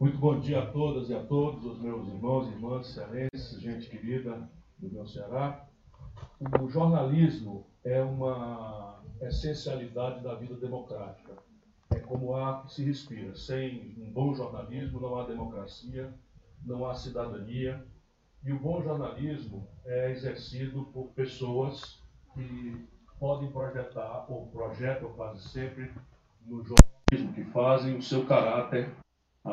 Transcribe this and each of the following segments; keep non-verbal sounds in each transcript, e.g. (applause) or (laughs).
Muito bom dia a todas e a todos, os meus irmãos e irmãs cearenses, gente querida do meu Ceará. O jornalismo é uma essencialidade da vida democrática. É como ar que se respira. Sem um bom jornalismo não há democracia, não há cidadania. E o bom jornalismo é exercido por pessoas que podem projetar, ou projetam quase sempre, no jornalismo que fazem o seu caráter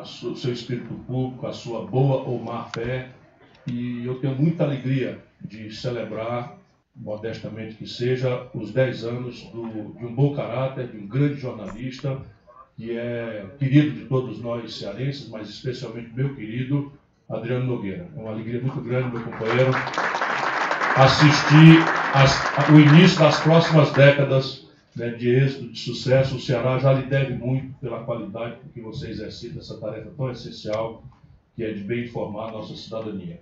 o seu espírito público, a sua boa ou má fé. E eu tenho muita alegria de celebrar, modestamente que seja, os 10 anos do, de um bom caráter, de um grande jornalista, que é querido de todos nós cearenses, mas especialmente meu querido Adriano Nogueira. É uma alegria muito grande, meu companheiro, assistir as, o início das próximas décadas né, de êxito, de sucesso, o Ceará já lhe deve muito pela qualidade com que você exercita essa tarefa tão essencial, que é de bem informar a nossa cidadania.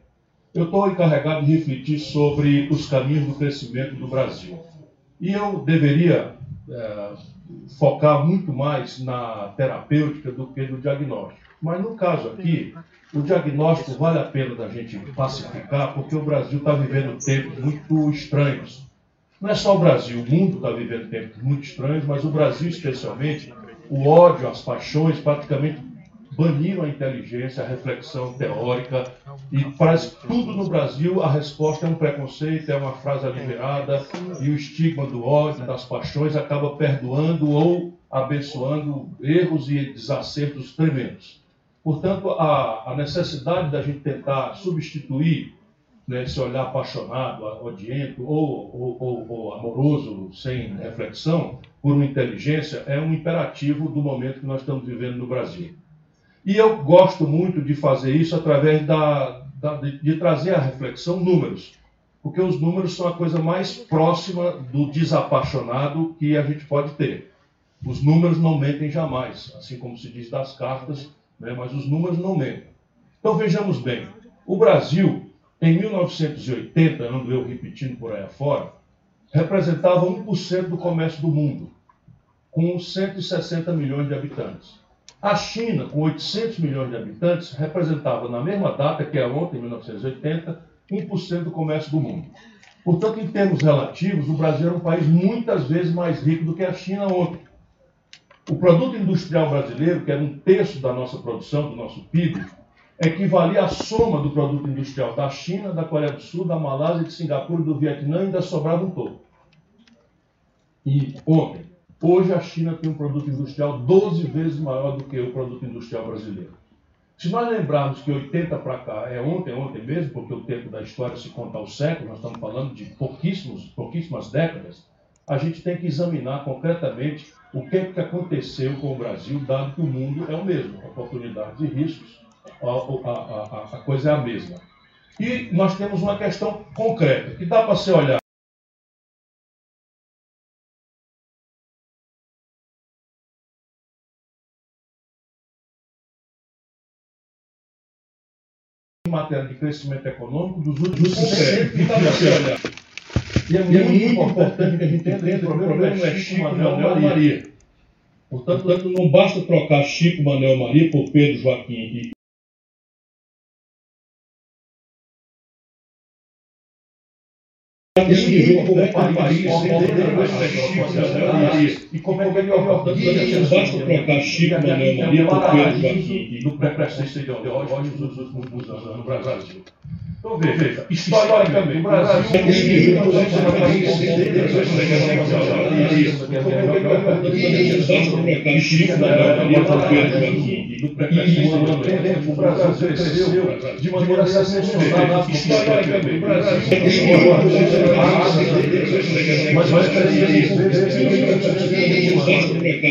Eu estou encarregado de refletir sobre os caminhos do crescimento do Brasil. E eu deveria é, focar muito mais na terapêutica do que no diagnóstico. Mas no caso aqui, o diagnóstico vale a pena da gente pacificar, porque o Brasil está vivendo tempos muito estranhos não é só o Brasil, o mundo está vivendo tempos muito estranhos, mas o Brasil especialmente, o ódio, as paixões praticamente baniram a inteligência, a reflexão teórica e para tudo no Brasil a resposta é um preconceito, é uma frase aliberada e o estigma do ódio, das paixões acaba perdoando ou abençoando erros e desacertos tremendos. Portanto, a, a necessidade da gente tentar substituir né, esse olhar apaixonado, odiento ou, ou, ou, ou, amoroso, sem reflexão, por uma inteligência, é um imperativo do momento que nós estamos vivendo no Brasil. E eu gosto muito de fazer isso através da, da de, de trazer à reflexão números, porque os números são a coisa mais próxima do desapaixonado que a gente pode ter. Os números não mentem jamais, assim como se diz das cartas, né, mas os números não mentem. Então vejamos bem, o Brasil em 1980, ando eu repetindo por aí afora, representava 1% do comércio do mundo, com 160 milhões de habitantes. A China, com 800 milhões de habitantes, representava na mesma data, que é ontem, 1980, 1% do comércio do mundo. Portanto, em termos relativos, o Brasil era um país muitas vezes mais rico do que a China ontem. O produto industrial brasileiro, que era um terço da nossa produção, do nosso PIB, equivalia à soma do produto industrial da China, da Coreia do Sul, da Malásia, de Singapura do Vietnã, e ainda sobrava um todo. E ontem, hoje a China tem um produto industrial 12 vezes maior do que o produto industrial brasileiro. Se nós lembrarmos que 80 para cá é ontem, ontem mesmo, porque o tempo da história se conta ao século, nós estamos falando de pouquíssimos, pouquíssimas décadas, a gente tem que examinar concretamente o que, é que aconteceu com o Brasil, dado que o mundo é o mesmo, oportunidades e riscos, a, a, a, a coisa é a mesma. E nós temos uma questão concreta, que dá para se olhar. em matéria de crescimento econômico dos últimos 50 anos. E é muito, e é muito importante que a gente entenda que o problema não é Chico, Manuel Maria. Maria. Portanto, não basta trocar Chico, Manuel Maria por Pedro, Joaquim e Nível como é Paris, e como é que ele basta trocar Chico Manuel Maria por Pedro do pré-presidente ideológico nos últimos anos no Brasil. Então veja, historicamente, o Brasil Chico por Pedro Joaquim do pré-presidente o Brasil cresceu de maneira sensacional historicamente. O Brasil mas. E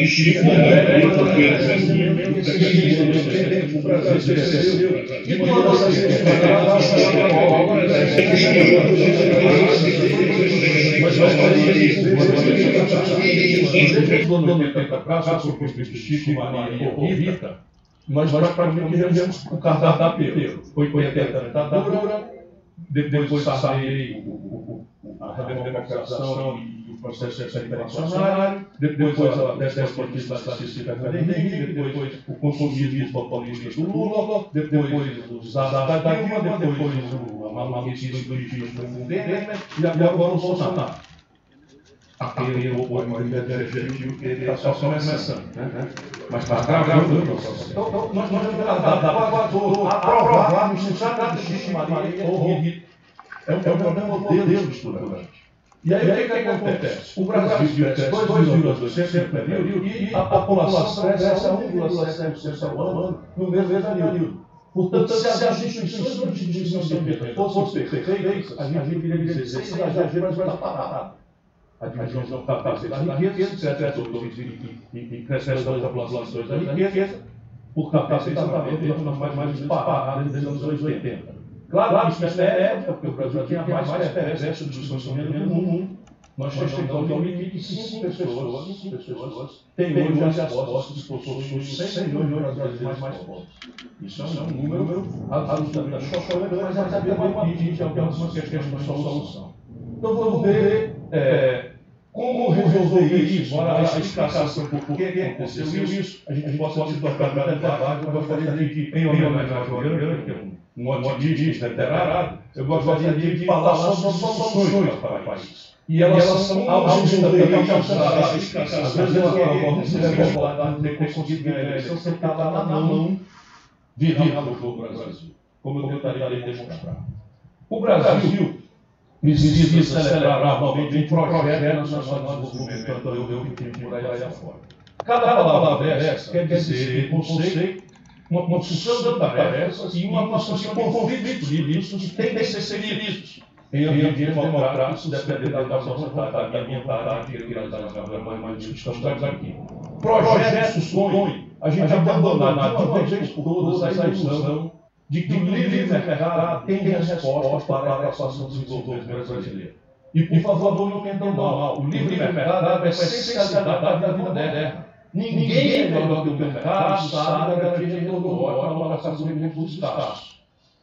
Chico, Maria ou Rita, nós praticamente rendemos o cardápio inteiro. Foi 80 ditadura, depois, depois passei a democratização e o processo inflacionário, depois a da Cecília Henrique, depois o consumismo populista do Lula, depois os da Dilma, depois a maluquice do Temer e agora o Bolsonaro. Aquele apoio mais objetivo que ele está só começando. Mas está gravando o processo. Então, nós vamos aprovar no de Xixi Maria é um problema modelo estruturante. E aí, o que, que, acontece? O Brasil cresce 2,2% no período e a população cresce a 1,7% ao ano no mesmo período. Portanto, se as instituições renda fossem perfeitas, a gente iria dizer, esse exagero vai estar parado. A divisão perfeita da riqueza, etc. E crescendo das populações da riqueza, por capacidade exatamente. mais, mais disparada desde os anos 80. Claro que isso é época, porque o Brasil tinha mais perverso de consumidor do mundo. Nós chegamos ao limite de 5 pessoas, cinco pessoas têm hoje as posses, possuem 100 milhões de brasileiros mais pobres. Isso é um número absolutamente chocante, mas já sabia que tinha algumas questões de solução. Então vamos ver. é, como resolver isso, embora a explicação por que aconteceu isso, a gente possa se tocar no debate, eu gostaria de, em homenagem ao João que é um um otimista literário, eu gostaria de falar sobre soluções para o país. E elas são absolutamente alcançadas. Às vezes eu de ter conseguido ganhar a eleição sem estar lá na mão de do Brasil, como eu tentaria demonstrar. O Brasil precisa celebrar novamente um projeto nacional de desenvolvimento, eu que tenho por aí afora. Cada palavra dessa quer dizer conceito uma construção de tarefas e uma construção de conflitos livres que têm que ser seguidos em ambientes democráticos, dependendo da nossa vontade, da minha vontade, que mais estamos aqui. Projeto supõe a gente abandonar de uma vez por todas a ilusão de que o livre mercado tem resposta para a equação do desenvolvimento brasileiro. E, por favor, não entendam mal, o livre mercado é a essencialidade da vida moderna. Ninguém melhor do que o mercado sabe garantir ótimo para alocação de recursos escassos.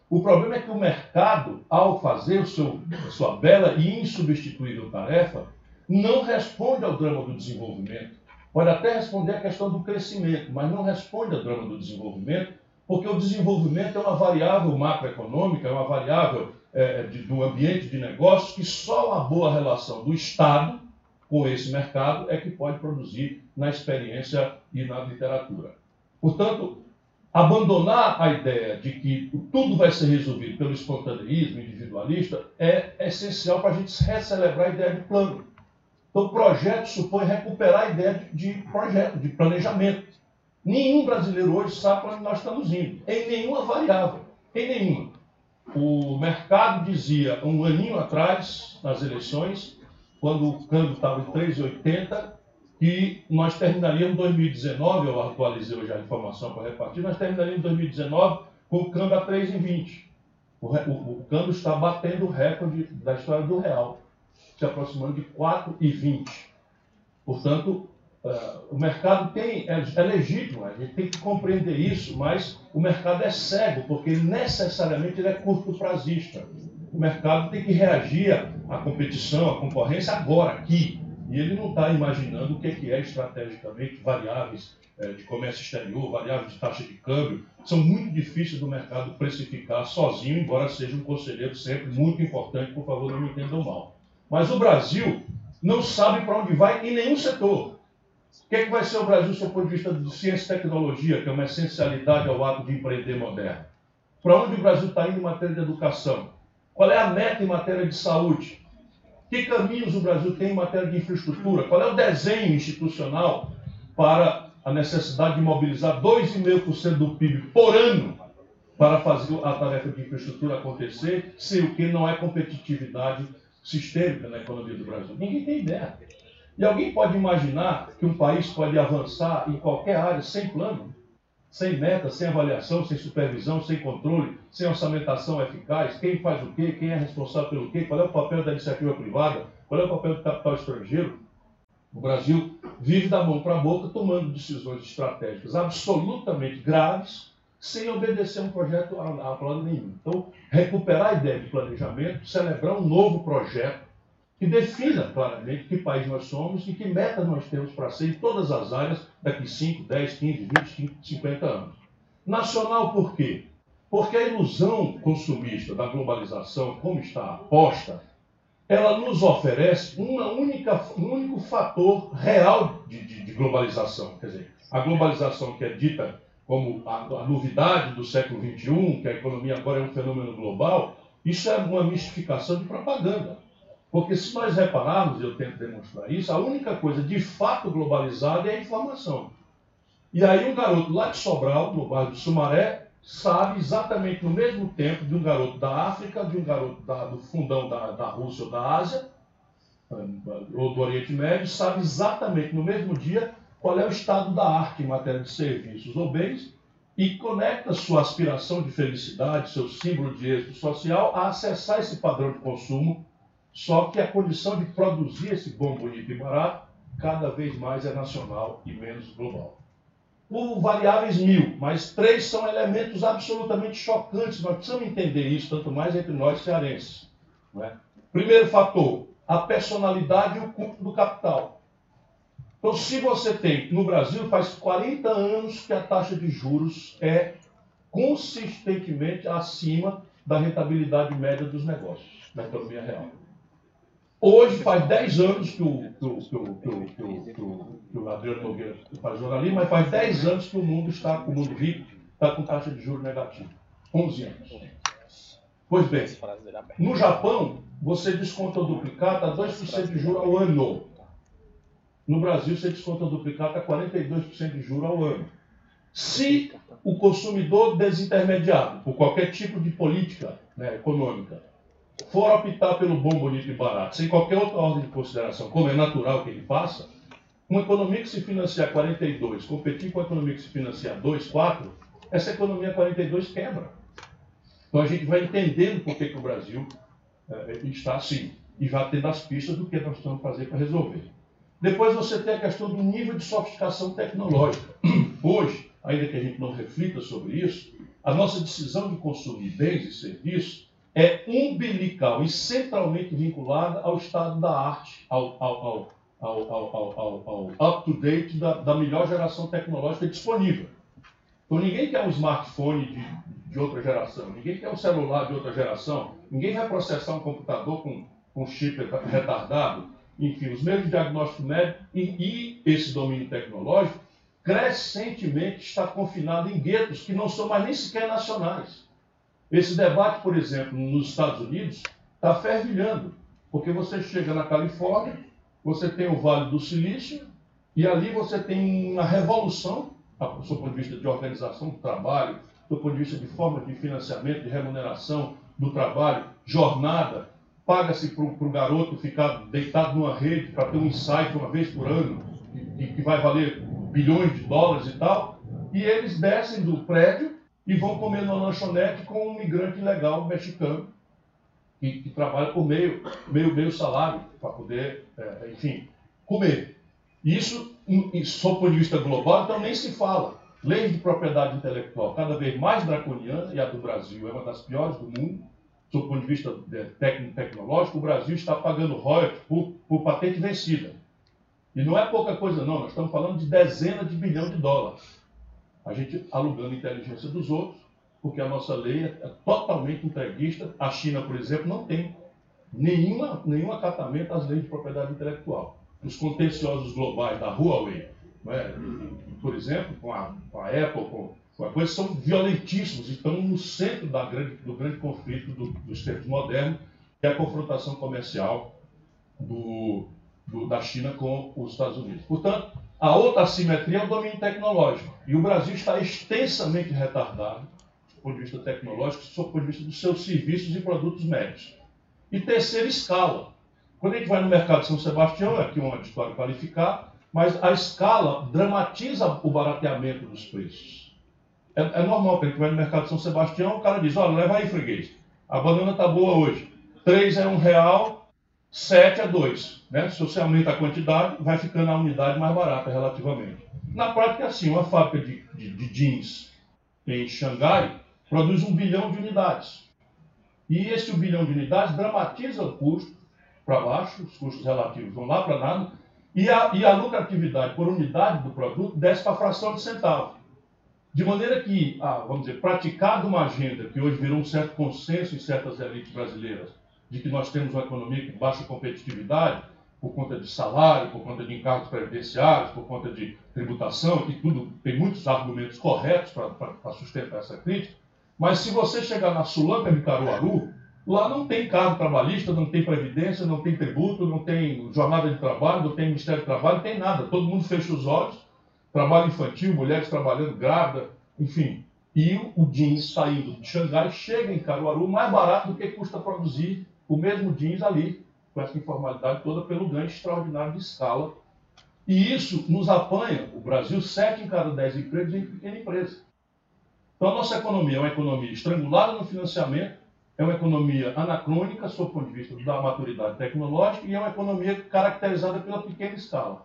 O problema é que o mercado, ao fazer o seu, a sua bela e insubstituível tarefa, não responde ao drama do desenvolvimento. Pode até responder à questão do crescimento, mas não responde ao drama do desenvolvimento, porque o desenvolvimento é uma variável macroeconômica, é uma variável é, de, do ambiente de negócios que só uma boa relação do Estado com esse mercado é que pode produzir na experiência e na literatura. Portanto, abandonar a ideia de que tudo vai ser resolvido pelo espontaneísmo individualista é essencial para a gente recelebrar a ideia de plano. Então, projeto supõe recuperar a ideia de projeto, de planejamento. Nenhum brasileiro hoje sabe para onde nós estamos indo, em nenhuma variável, em nenhuma. O mercado dizia um aninho atrás, nas eleições, quando o câmbio estava em 3,80, que nós terminaríamos 2019, eu atualizei hoje a informação para repartir, nós terminaríamos 2019 com o câmbio a 3,20. O, o, o câmbio está batendo o recorde da história do real, se aproximando de 4,20. Portanto, uh, o mercado tem, é, é legítimo, a gente tem que compreender isso, mas o mercado é cego, porque necessariamente ele é curto prazista o mercado tem que reagir à competição, à concorrência agora, aqui. E ele não está imaginando o que é, é estrategicamente variáveis é, de comércio exterior, variáveis de taxa de câmbio. São muito difíceis do mercado precificar sozinho, embora seja um conselheiro sempre muito importante, por favor, não me entendam mal. Mas o Brasil não sabe para onde vai em nenhum setor. O que, é que vai ser o Brasil, do ponto de vista de ciência e tecnologia, que é uma essencialidade ao ato de empreender moderno? Para onde o Brasil está indo em matéria de educação? Qual é a meta em matéria de saúde? Que caminhos o Brasil tem em matéria de infraestrutura? Qual é o desenho institucional para a necessidade de mobilizar 2,5% do PIB por ano para fazer a tarefa de infraestrutura acontecer, sem o que não é competitividade sistêmica na economia do Brasil? Ninguém tem ideia. E alguém pode imaginar que um país pode avançar em qualquer área sem plano? sem meta, sem avaliação, sem supervisão, sem controle, sem orçamentação eficaz, quem faz o quê, quem é responsável pelo quê, qual é o papel da iniciativa privada, qual é o papel do capital estrangeiro. O Brasil vive da mão para a boca tomando decisões estratégicas absolutamente graves, sem obedecer um projeto a, a plano nenhum. Então, recuperar a ideia de planejamento, celebrar um novo projeto que defina claramente que país nós somos e que meta nós temos para ser em todas as áreas daqui 5, 10, 15, 20, 50 anos. Nacional por quê? Porque a ilusão consumista da globalização, como está posta, ela nos oferece uma única, um único fator real de, de, de globalização. Quer dizer, a globalização que é dita como a, a, novidade do século XXI, que a economia agora é um fenômeno global, isso é uma mistificação de propaganda. Porque se nós repararmos, eu tento demonstrar isso, a única coisa de fato globalizada é a informação. E aí um garoto lá de Sobral, no bairro do Sumaré, sabe exatamente no mesmo tempo de um garoto da África, de um garoto da, do fundão da, da Rússia ou da Ásia, ou do Oriente Médio, sabe exatamente no mesmo dia qual é o estado da arte em matéria de serviços ou bens e conecta sua aspiração de felicidade, seu símbolo de êxito social, a acessar esse padrão de consumo, só que a condição de produzir esse bom, bonito e barato cada vez mais é nacional e menos global por variáveis mil, mas três são elementos absolutamente chocantes. Nós precisamos entender isso, tanto mais entre nós cearenses. É? Primeiro fator, a personalidade e o culto do capital. Então, se você tem, no Brasil, faz 40 anos que a taxa de juros é consistentemente acima da rentabilidade média dos negócios, da economia real. Hoje faz 10 anos que o, que, o, que, o, que, o, que, o, que o Adriano Nogueira faz jornalismo, mas faz 10 anos que o mundo está, o mundo rico, está com taxa de juros negativa. 11 anos. Pois bem, no Japão, você desconta o duplicata a 2% de juros ao ano. No Brasil, você desconta o duplicata a 42% de juros ao ano. Se o consumidor desintermediado, por qualquer tipo de política né, econômica, for optar pelo bom, bonito e barato, sem qualquer outra ordem de consideração, como é natural que ele faça, uma economia que se financia 42, competir com a economia que se financia 2, 4, essa economia 42 quebra. Então a gente vai entendendo por que, que o Brasil é, está assim e já tendo as pistas do que nós estamos fazer para resolver. Depois você tem a questão do nível de sofisticação tecnológica. (clears throat) Hoje, ainda que a gente não reflita sobre isso, a nossa decisão de consumir bens e serviços é umbilical e centralmente vinculada ao estado da arte, ao, ao, ao, ao up-to-date da, da, melhor geração tecnológica disponível. Então ninguém quer um smartphone de, de, outra geração, ninguém quer um celular de outra geração, ninguém vai processar um computador com, com chip retardado. Enfim, os meios de diagnóstico médico e, e esse domínio tecnológico crescentemente está confinado em guetos que não são mais nem sequer nacionais. Esse debate, por exemplo, nos Estados Unidos, está fervilhando, porque você chega na Califórnia, você tem o Vale do Silício, e ali você tem uma revolução, do seu ponto de vista de organização do trabalho, do ponto de vista de forma de financiamento, de remuneração do trabalho, jornada, paga-se para o garoto ficar deitado numa rede para ter um insight uma vez por ano, que, que vai valer bilhões de dólares e tal, e eles descem do prédio e vão comer numa lanchonete com um migrante ilegal mexicano que, que trabalha por meio, meio, meio salário para poder, é, enfim, comer. Isso, sob o ponto de vista global, então nem se fala. Lei de propriedade intelectual cada vez mais draconiana, e a do Brasil é uma das piores do mundo, sob ponto de vista é, técnico tecnológico, o Brasil está pagando royalties por, por patente vencida. E não é pouca coisa, não, nós estamos falando de dezenas de bilhões de dólares a gente alugando a inteligência dos outros, porque a nossa lei é totalmente entreguista. A China, por exemplo, não tem nenhuma, nenhum acatamento às leis de propriedade intelectual. Os contenciosos globais da Huawei, é? por exemplo, com a, com a Apple, com, com a coisa, são violentíssimos e estão no centro da grande, do grande conflito do, dos tempos modernos, que é a confrontação comercial do, do, da China com os Estados Unidos. Portanto, a outra assimetria é o domínio tecnológico. E o Brasil está extensamente retardado, do ponto de vista tecnológico, do ponto de vista dos seus serviços e produtos médicos. E terceira, escala. Quando a gente vai no mercado de São Sebastião, é aqui um auditório qualificado, mas a escala dramatiza o barateamento dos preços. É, é normal, quando a gente vai no mercado de São Sebastião, o cara diz, olha, leva aí, freguês. A banana está boa hoje. Três é um real, 7 a 2. Né? Se você aumenta a quantidade, vai ficando a unidade mais barata relativamente. Na prática, assim, uma fábrica de, de, de jeans em Xangai produz um bilhão de unidades. E esse bilhão de unidades dramatiza o custo para baixo, os custos relativos vão lá para nada, e a, e a lucratividade por unidade do produto desce para fração de centavo. De maneira que, ah, vamos dizer, praticada uma agenda que hoje virou um certo consenso em certas elites brasileiras, de que nós temos uma economia com baixa competitividade, por conta de salário, por conta de encargos previdenciários, por conta de tributação, que tudo tem muitos argumentos corretos para sustentar essa crítica. Mas se você chegar na Sulanca de Caruaru, lá não tem cargo trabalhista, não tem previdência, não tem tributo, não tem jornada de trabalho, não tem Ministério do Trabalho, não tem nada. Todo mundo fecha os olhos, trabalho infantil, mulheres trabalhando grávida, enfim. E o jeans saindo de Xangai chega em Caruaru mais barato do que custa produzir o mesmo jeans ali com essa informalidade toda pelo ganho extraordinário de escala. E isso nos apanha, o Brasil, 7 em cada 10 empregos em pequena empresa. Então a nossa economia é uma economia estrangulada no financiamento, é uma economia anacrônica, sob o ponto de vista da maturidade tecnológica, e é uma economia caracterizada pela pequena escala.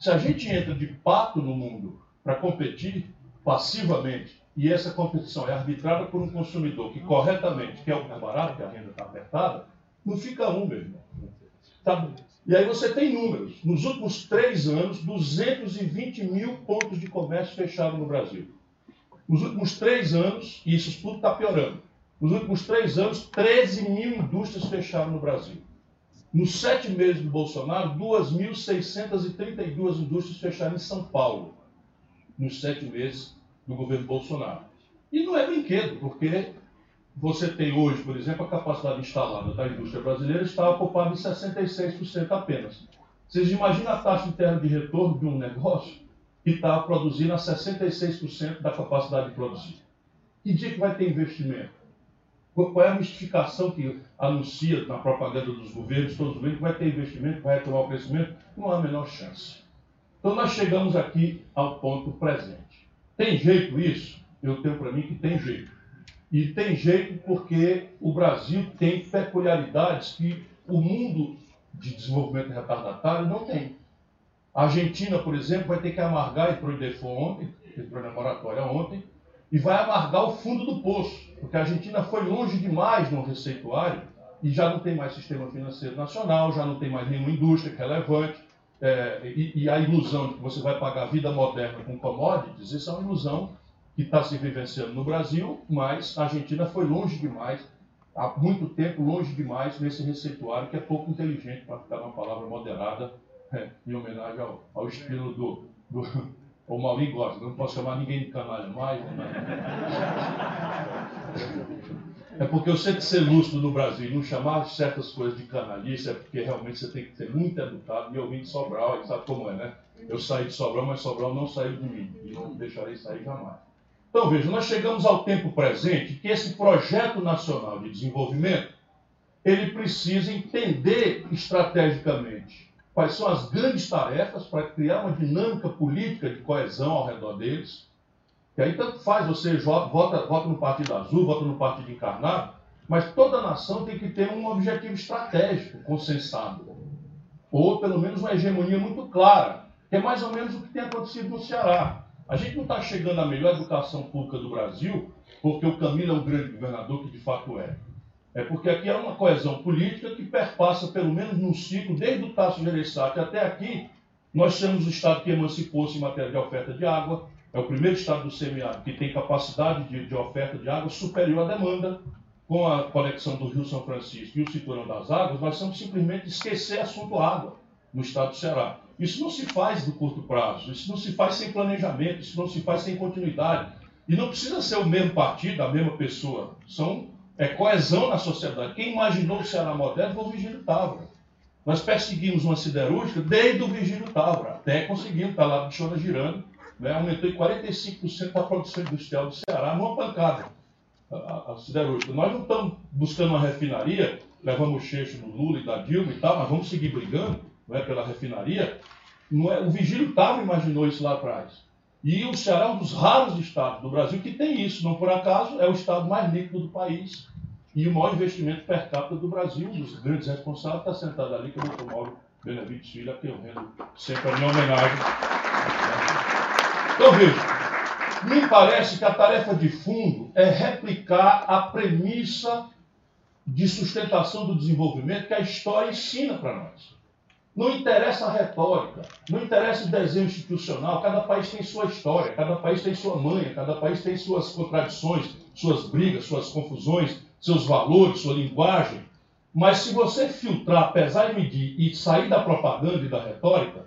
Se a gente entra de pato no mundo para competir passivamente, e essa competição é arbitrada por um consumidor que corretamente quer o mais barato, que a renda está apertada, não fica um, meu irmão. Tá? E aí você tem números. Nos últimos três anos, 220 mil pontos de comércio fechados no Brasil. Nos últimos três anos, e isso tudo está piorando, nos últimos três anos, 13 mil indústrias fecharam no Brasil. Nos sete meses do Bolsonaro, 2.632 indústrias fecharam em São Paulo. Nos sete meses do governo Bolsonaro. E não é brinquedo, porque você tem hoje, por exemplo, a capacidade instalada da indústria brasileira está ocupada em 66% apenas. Vocês imaginam a taxa interna de retorno de um negócio que está produzindo a 66% da capacidade de produzir? Que dia que vai ter investimento? Qual é a mistificação que anuncia na propaganda dos governos, todos os governos, que vai ter investimento, vai retomar o crescimento? Não há a menor chance. Então nós chegamos aqui ao ponto presente. Tem jeito isso? Eu tenho para mim que tem jeito. E tem jeito porque o Brasil tem peculiaridades que o mundo de desenvolvimento retardatário não tem. A Argentina, por exemplo, vai ter que amargar, entrou em default ontem, entrou na moratória ontem, e vai amargar o fundo do poço, porque a Argentina foi longe demais no receituário e já não tem mais sistema financeiro nacional, já não tem mais nenhuma indústria relevante, é, e, e, a ilusão de que você vai pagar a vida moderna com commodities, isso é uma ilusão que está se vivenciando no Brasil, mas a Argentina foi longe demais, há muito tempo longe demais nesse receituário que é pouco inteligente, para ficar uma palavra moderada, é, em homenagem ao, ao estilo do, do (laughs) o Maurinho gosta, não posso chamar ninguém de canalha mais. Né? É porque eu sei que ser lúcido no Brasil e não chamar certas coisas de canalice é porque realmente você tem que ser muito educado. E eu vim de Sobral, sabe como é, né? Eu saí de Sobral, mas Sobral não saiu de mim. E não deixarei sair jamais. Então veja, nós chegamos ao tempo presente que esse projeto nacional de desenvolvimento ele precisa entender estrategicamente quais são as grandes tarefas para criar uma dinâmica política de coesão ao redor deles. E aí tanto faz você vota, vota no Partido Azul, vota no Partido Encarnado, mas toda nação tem que ter um objetivo estratégico consensado. Ou pelo menos uma hegemonia muito clara, que é mais ou menos o que tem acontecido no Ceará. A gente não está chegando à melhor educação pública do Brasil porque o Camilo é um grande governador, que de fato é. É porque aqui há uma coesão política que perpassa pelo menos num ciclo, desde o Tasso Gereissati até aqui, nós temos o Estado que emancipou-se em matéria de oferta de água, é o primeiro Estado do semiárido que tem capacidade de, de oferta de água superior à demanda, com a conexão do Rio São Francisco e o Cinturão das Águas, nós vamos simplesmente esquecer assunto água no estado do Ceará. Isso não se faz do curto prazo, isso não se faz sem planejamento, isso não se faz sem continuidade. E não precisa ser o mesmo partido, a mesma pessoa. São é coesão na sociedade. Quem imaginou o Ceará moderno foi o Virgílio Távora. Nós perseguimos uma siderúrgica desde o Virgílio Távora, até conseguimos, está lá de Chora girando, né? aumentou em 45% a produção industrial do Ceará numa pancada. A, a, a, siderúrgica. Nós não estamos buscando uma refinaria, levamos o cheixo do Lula e da Dilma e tal, mas vamos seguir brigando não é, pela refinaria, não é, o Vigílio Távora imaginou isso lá atrás. E o Ceará é um dos raros estados do Brasil que tem isso. Não por acaso, é o estado mais líquido do país e o maior investimento per capita do Brasil. Um dos grandes responsáveis está sentado ali, que é o Dr. Mauro Benevides Filho, a quem eu rendo sempre a minha homenagem. Então veja, me parece que a tarefa de fundo é replicar a premissa de sustentação do desenvolvimento que a história ensina para nós. Não interessa a retórica, não interessa o desenho institucional, cada país tem sua história, cada país tem sua manha, cada país tem suas contradições, suas brigas, suas confusões, seus valores, sua linguagem. Mas se você filtrar, pesar e medir e sair da propaganda e da retórica,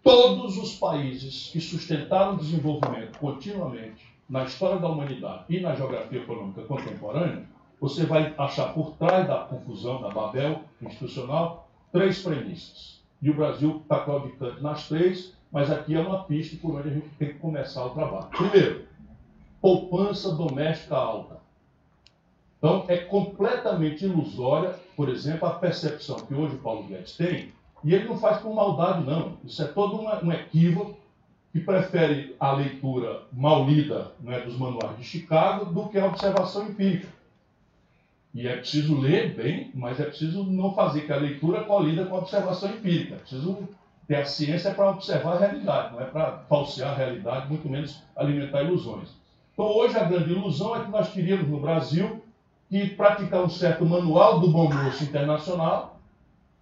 todos os países que sustentaram o desenvolvimento continuamente na história da humanidade e na geografia econômica contemporânea, você vai achar por trás da confusão, da Babel institucional, três premissas. E o Brasil está claudicante nas três, mas aqui é uma pista por onde a gente tem que começar o trabalho. Primeiro, poupança doméstica alta. Então, é completamente ilusória, por exemplo, a percepção que hoje o Paulo Guedes tem, e ele não faz por maldade, não. Isso é todo um equívoco que prefere a leitura mal lida né, dos manuais de Chicago do que a observação empírica. E é preciso ler bem, mas é preciso não fazer que a leitura colida com a observação empírica. É preciso ter a ciência para observar a realidade, não é para falsear a realidade, muito menos alimentar ilusões. Então, hoje, a grande ilusão é que nós teríamos no Brasil que praticar um certo manual do bom moço internacional,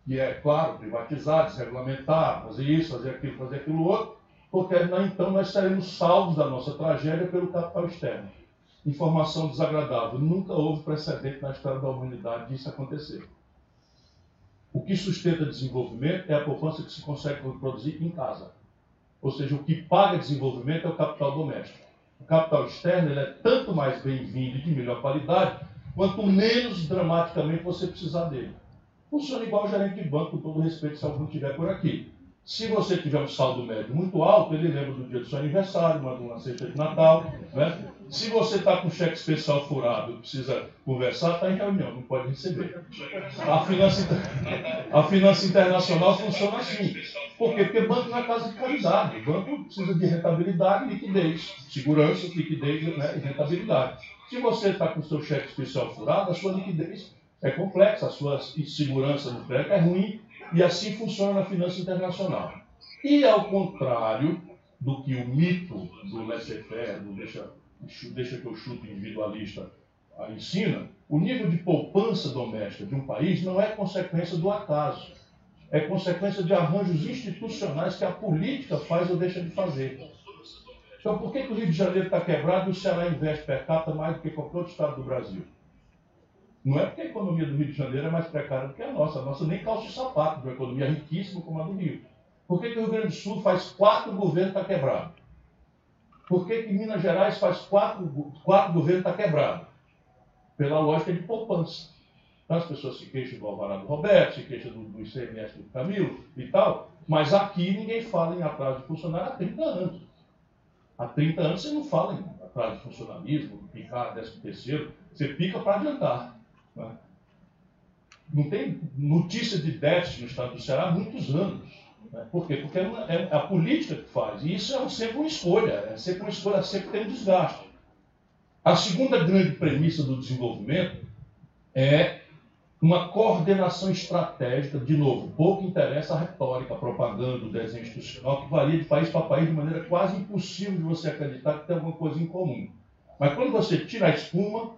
que é, claro, privatizar, desregulamentar, fazer isso, fazer aquilo, fazer aquilo outro, porque então nós seremos salvos da nossa tragédia pelo capital externo. Informação desagradável. Nunca houve precedente na história da humanidade disso acontecer. O que sustenta desenvolvimento é a poupança que se consegue produzir em casa. Ou seja, o que paga desenvolvimento é o capital doméstico. O capital externo é tanto mais bem-vindo e de melhor qualidade, quanto menos dramaticamente você precisar dele. Funciona igual gerente de banco, com todo respeito, se algum tiver por aqui. Se você tiver um saldo médio muito alto, ele lembra do dia do seu aniversário, manda uma cesta de Natal. Né? Se você está com cheque especial furado, precisa conversar, está em reunião, não pode receber. A finança, a finança internacional funciona assim. Por quê? Porque banco não é casa de caridade. O banco precisa de rentabilidade e liquidez. Segurança, liquidez né? e rentabilidade. Se você está com seu cheque especial furado, a sua liquidez é complexa, a sua segurança no crédito é ruim e assim funciona na finança internacional. E ao contrário do que o mito do laissez-faire, do deixa, deixa que eu chuto individualista, ensina, o nível de poupança doméstica de um país não é consequência do acaso. É consequência de arranjos institucionais que a política faz ou deixa de fazer. Então, por que, que o Rio de Janeiro está quebrado e o Ceará investe per capita mais do que qualquer outro estado do Brasil? Não é porque a economia do Rio de Janeiro é mais precária do que a nossa. A nossa nem calça o sapato de uma economia riquíssima como a do Rio. Por que, que o Rio Grande do Sul faz quatro governos está quebrado? Por que, que Minas Gerais faz quatro, quatro governos está quebrado? Pela lógica de poupança. Então as pessoas se queixam do Alvarado Roberto, se queixam do, do ICMS do Camilo e tal, mas aqui ninguém fala em atraso de funcionário há 30 anos. Há 30 anos você não fala em atraso de funcionalismo, picar, décimo terceiro, você pica para adiantar. Né? Não tem notícia de déficit no estado do Ceará há muitos anos. Né? Por quê? Porque é, é, a política que faz. E isso é sempre uma escolha. É sempre uma escolha, sempre tem um desgaste. A segunda grande premissa do desenvolvimento é uma coordenação estratégica, de novo, pouco interessa a retórica, a propaganda, o desenho institucional, que varia de país para país de maneira quase impossível de você acreditar que tem alguma coisa em comum. Mas quando você tira a espuma,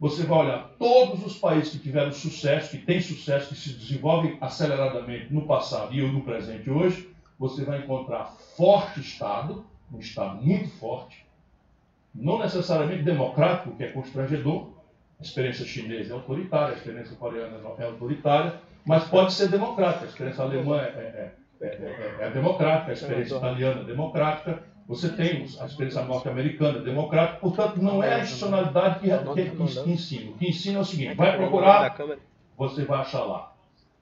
você vai olhar todos os países que tiveram sucesso, que têm sucesso, que se desenvolvem aceleradamente no passado e no presente hoje, você vai encontrar forte Estado, um Estado muito forte, não necessariamente democrático, que é constrangedor, a experiência chinesa é autoritária, a experiência coreana é autoritária, mas pode ser democrática, a experiência alemã é, é, é, é democrática, a experiência italiana é democrática, você tem a experiência norte-americana, democrática, portanto, não é a institucionalidade que, que, que ensina. O que ensina é o seguinte: vai procurar, você vai achar lá.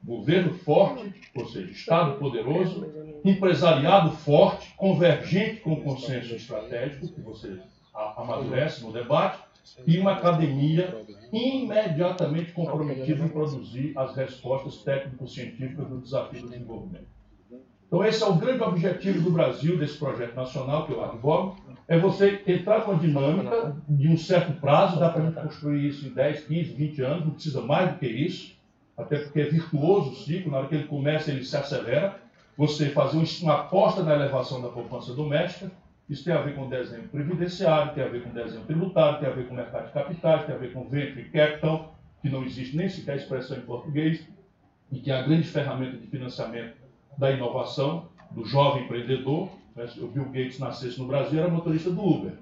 Governo forte, ou seja, Estado poderoso, empresariado forte, convergente com o consenso estratégico, que você amadurece no debate, e uma academia imediatamente comprometida em produzir as respostas técnico-científicas do desafio do desenvolvimento. Então, esse é o grande objetivo do Brasil, desse projeto nacional que eu advogo, é você entrar com a dinâmica de um certo prazo, dá para a gente construir isso em 10, 15, 20 anos, não precisa mais do que isso, até porque é virtuoso o ciclo, na hora que ele começa, ele se acelera. Você fazer uma aposta na elevação da poupança doméstica, isso tem a ver com desenho previdenciário, tem a ver com desenho tributário, tem a ver com mercado de capitais, tem a ver com venture capital, que não existe nem sequer expressão em português, e que é a grande ferramenta de financiamento da inovação, do jovem empreendedor. Né? O Bill Gates nascesse no Brasil, era motorista do Uber,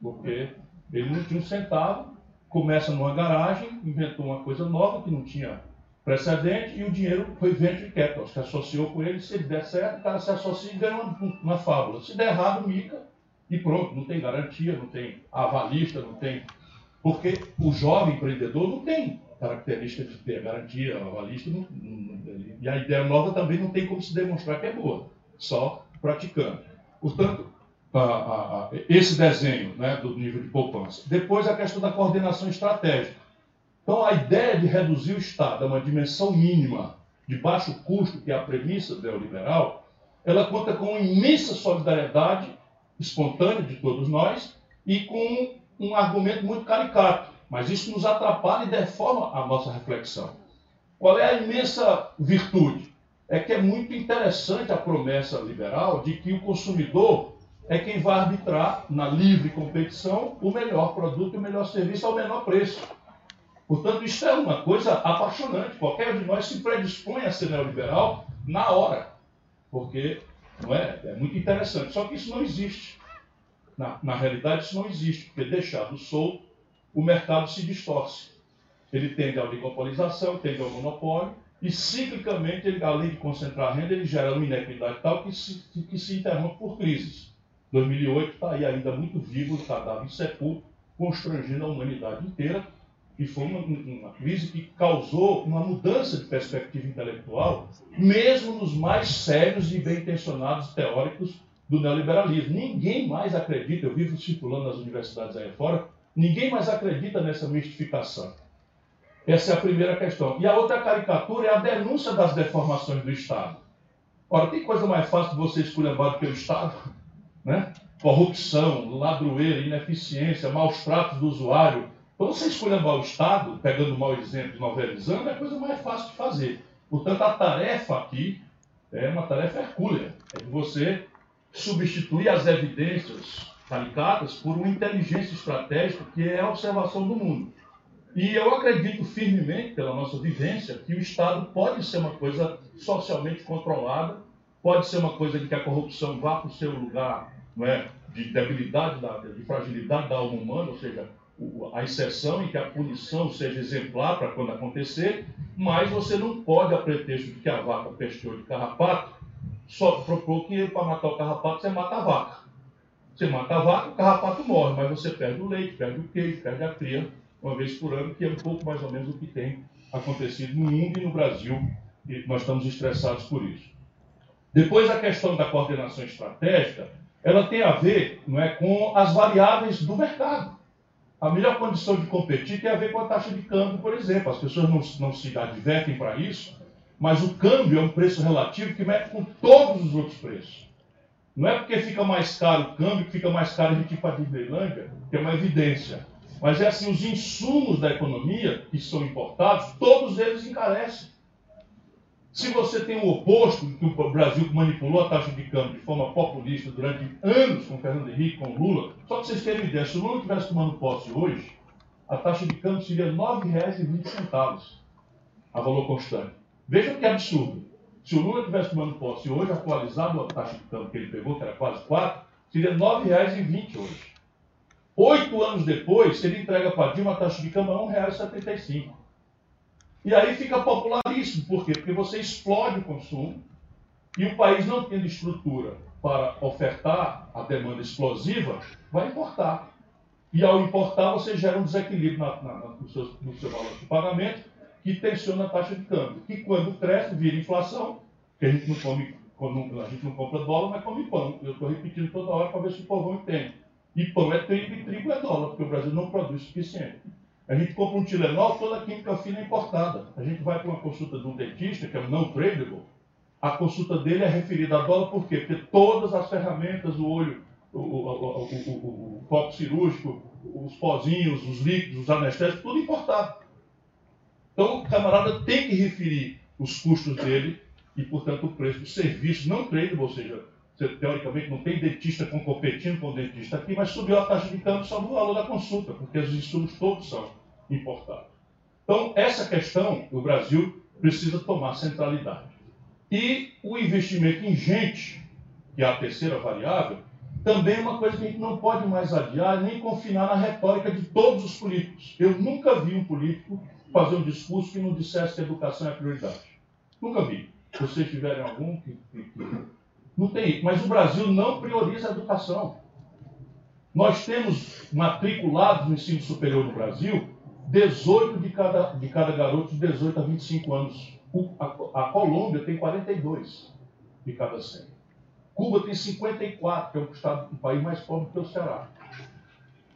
porque ele não tinha um centavo, começa numa garagem, inventou uma coisa nova que não tinha precedente e o dinheiro foi venture capital, que associou com ele. Se ele der certo, o cara se associa e ganha uma, uma fábula. Se der errado, mica e pronto, não tem garantia, não tem avalista, não tem. Porque o jovem empreendedor não tem característica de ter garantia, avalista, não, não, e a ideia nova também não tem como se demonstrar que é boa, só praticando. Portanto, a, a, a, esse desenho né, do nível de poupança. Depois a questão da coordenação estratégica. Então a ideia de reduzir o Estado a uma dimensão mínima de baixo custo, que é a premissa neoliberal, ela conta com imensa solidariedade espontânea de todos nós e com um argumento muito caricato. Mas isso nos atrapalha e deforma a nossa reflexão. Qual é a imensa virtude? É que é muito interessante a promessa liberal de que o consumidor é quem vai arbitrar na livre competição o melhor produto e o melhor serviço ao menor preço. Portanto, isso é uma coisa apaixonante. Qualquer de nós se predispõe a ser neoliberal na hora, porque não é? é muito interessante. Só que isso não existe. Na, na realidade, isso não existe, porque deixado solto, o mercado se distorce. Ele tende à oligopolização, tende ao monopólio, e ciclicamente, ele, além de concentrar renda, ele gera uma inequidade tal que se, que se interrompe por crises. 2008 está aí ainda muito vivo, o cadáver insepulto, constrangendo a humanidade inteira, e foi uma, uma, crise que causou uma mudança de perspectiva intelectual, mesmo nos mais sérios e bem-intencionados teóricos do neoliberalismo. Ninguém mais acredita, eu vivo circulando nas universidades aí fora, ninguém mais acredita nessa mistificação. Essa é a primeira questão. E a outra caricatura é a denúncia das deformações do Estado. Ora, tem coisa mais fácil de você esculhambar do que o Estado? (laughs) Né? Corrupção, ladroeira, ineficiência, maus tratos do usuário, então, você escolhendo o Estado, pegando o mau exemplo e novelizando, é a coisa mais fácil de fazer. Portanto, a tarefa aqui é uma tarefa hercúlea. É de você substituir as evidências calicadas por uma inteligência estratégica que é a observação do mundo. E eu acredito firmemente, pela nossa vivência, que o Estado pode ser uma coisa socialmente controlada, pode ser uma coisa em que a corrupção vá para o seu lugar não é, de debilidade, de fragilidade da alma humana, ou seja, a exceção em que a punição seja exemplar para quando acontecer, mas você não pode, a pretexto de que a vaca pesteou de carrapato, só propor que para matar o carrapato você mata a vaca. Você mata a vaca, o carrapato morre, mas você perde o leite, perde o queijo, perde a cria uma vez por ano, que é um pouco mais ou menos o que tem acontecido no mundo e no Brasil, e nós estamos estressados por isso. Depois a questão da coordenação estratégica, ela tem a ver não é, com as variáveis do mercado. A melhor condição de competir tem a ver com a taxa de câmbio, por exemplo. As pessoas não, não se advertem para isso, mas o câmbio é um preço relativo que mete com todos os outros preços. Não é porque fica mais caro o câmbio que fica mais caro a gente ir para a Disneylândia, que é uma evidência. Mas é assim, os insumos da economia que são importados, todos eles encarecem. Se você tem o oposto, que o Brasil manipulou a taxa de câmbio de forma populista durante anos com Fernando Henrique, com Lula, só para vocês terem ideia, se o Lula estivesse tomando posse hoje, a taxa de câmbio seria R$ 9,20 a valor constante. Veja que absurdo. Se o Lula estivesse tomando posse hoje, atualizado a taxa de câmbio que ele pegou, que era quase 4, seria R$ 9,20 hoje. Oito anos depois, ele entrega para Dilma a taxa de câmbio a R$ 1,75. E aí fica popularíssimo. Por quê? Porque você explode o consumo e o país não tendo estrutura para ofertar a demanda explosiva, vai importar. E ao importar, você gera um desequilíbrio na, na, no, seu, no seu valor de pagamento que tensiona a taxa de câmbio. Que quando cresce, vira inflação, que a gente não come, a gente não compra dólar, mas come pão. Eu estou repetindo toda hora para ver se o povo entende. E pão é trigo e trigo é dólar, porque o Brasil não produz o suficiente. A gente compra um Tilenol, toda a química fina é importada. A gente vai para uma consulta de um dentista, que é o não tradable, a consulta dele é referida a dólar, por quê? Porque todas as ferramentas, o olho, o, o, o, o copo cirúrgico, os pozinhos, os líquidos, os anestésicos, tudo importado. Então o camarada tem que referir os custos dele e, portanto, o preço do serviço não tradable, ou seja, você, teoricamente não tem dentista competindo com o dentista aqui, mas subiu a taxa de câmbio só no valor da consulta, porque os insumos todos são importado. Então, essa questão, o Brasil precisa tomar centralidade. E o investimento em gente, que é a terceira variável, também é uma coisa que a gente não pode mais adiar nem confinar na retórica de todos os políticos. Eu nunca vi um político fazer um discurso que não dissesse que a educação é prioridade. Nunca vi. Se vocês tiverem algum que, que, que... Não tem. Mas o Brasil não prioriza a educação. Nós temos matriculados no ensino superior no Brasil 18 de cada, de cada garoto de 18 a 25 anos. A, a, Colômbia tem 42 de cada 100. Cuba tem 54, que é o, estado, o país mais pobre que o Ceará.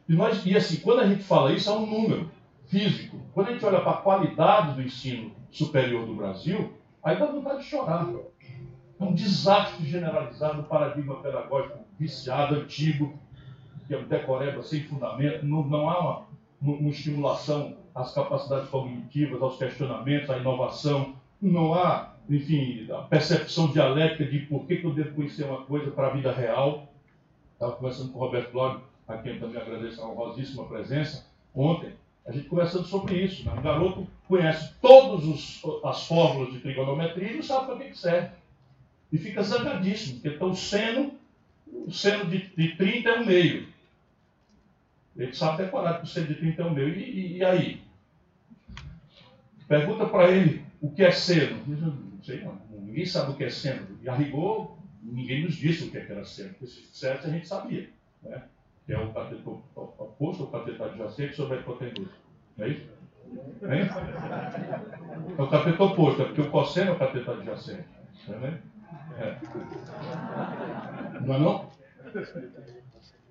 E, nós, e assim, quando a gente fala isso, é um número físico. Quando a gente olha para a qualidade do ensino superior do Brasil, aí dá vontade de chorar. É um desastre generalizado, um paradigma pedagógico viciado, antigo, que é decoreba sem fundamento, não, não há uma, uma, estimulação às capacidades cognitivas, aos questionamentos, à inovação, não há, enfim, a percepção dialética de por que, que eu devo conhecer uma coisa para a vida real. Estava conversando com o Roberto Cláudio, a quem eu também agradeço a honrosíssima presença, ontem, a gente conversando sobre isso. Né? Um garoto conhece todas as fórmulas de trigonometria e não sabe para que, que serve. E fica zangadíssimo, porque então o seno, o seno de, de 30 é um meio. Ele sabe decorar que o seno de 30 é um meio. E, e, e aí? Pergunta para ele o que é seno. Não sei, não. Ninguém sabe o que é seno. E a rigor, ninguém nos disse o que, é que era seno. Porque se dissesse, a gente sabia. Né? que é o cateto oposto ao cateto adjacente sobre a hipotenusa. Não é isso? Hein? É o cateto oposto, é porque o cosseno é o cateto adjacente. Tá é. Não é não?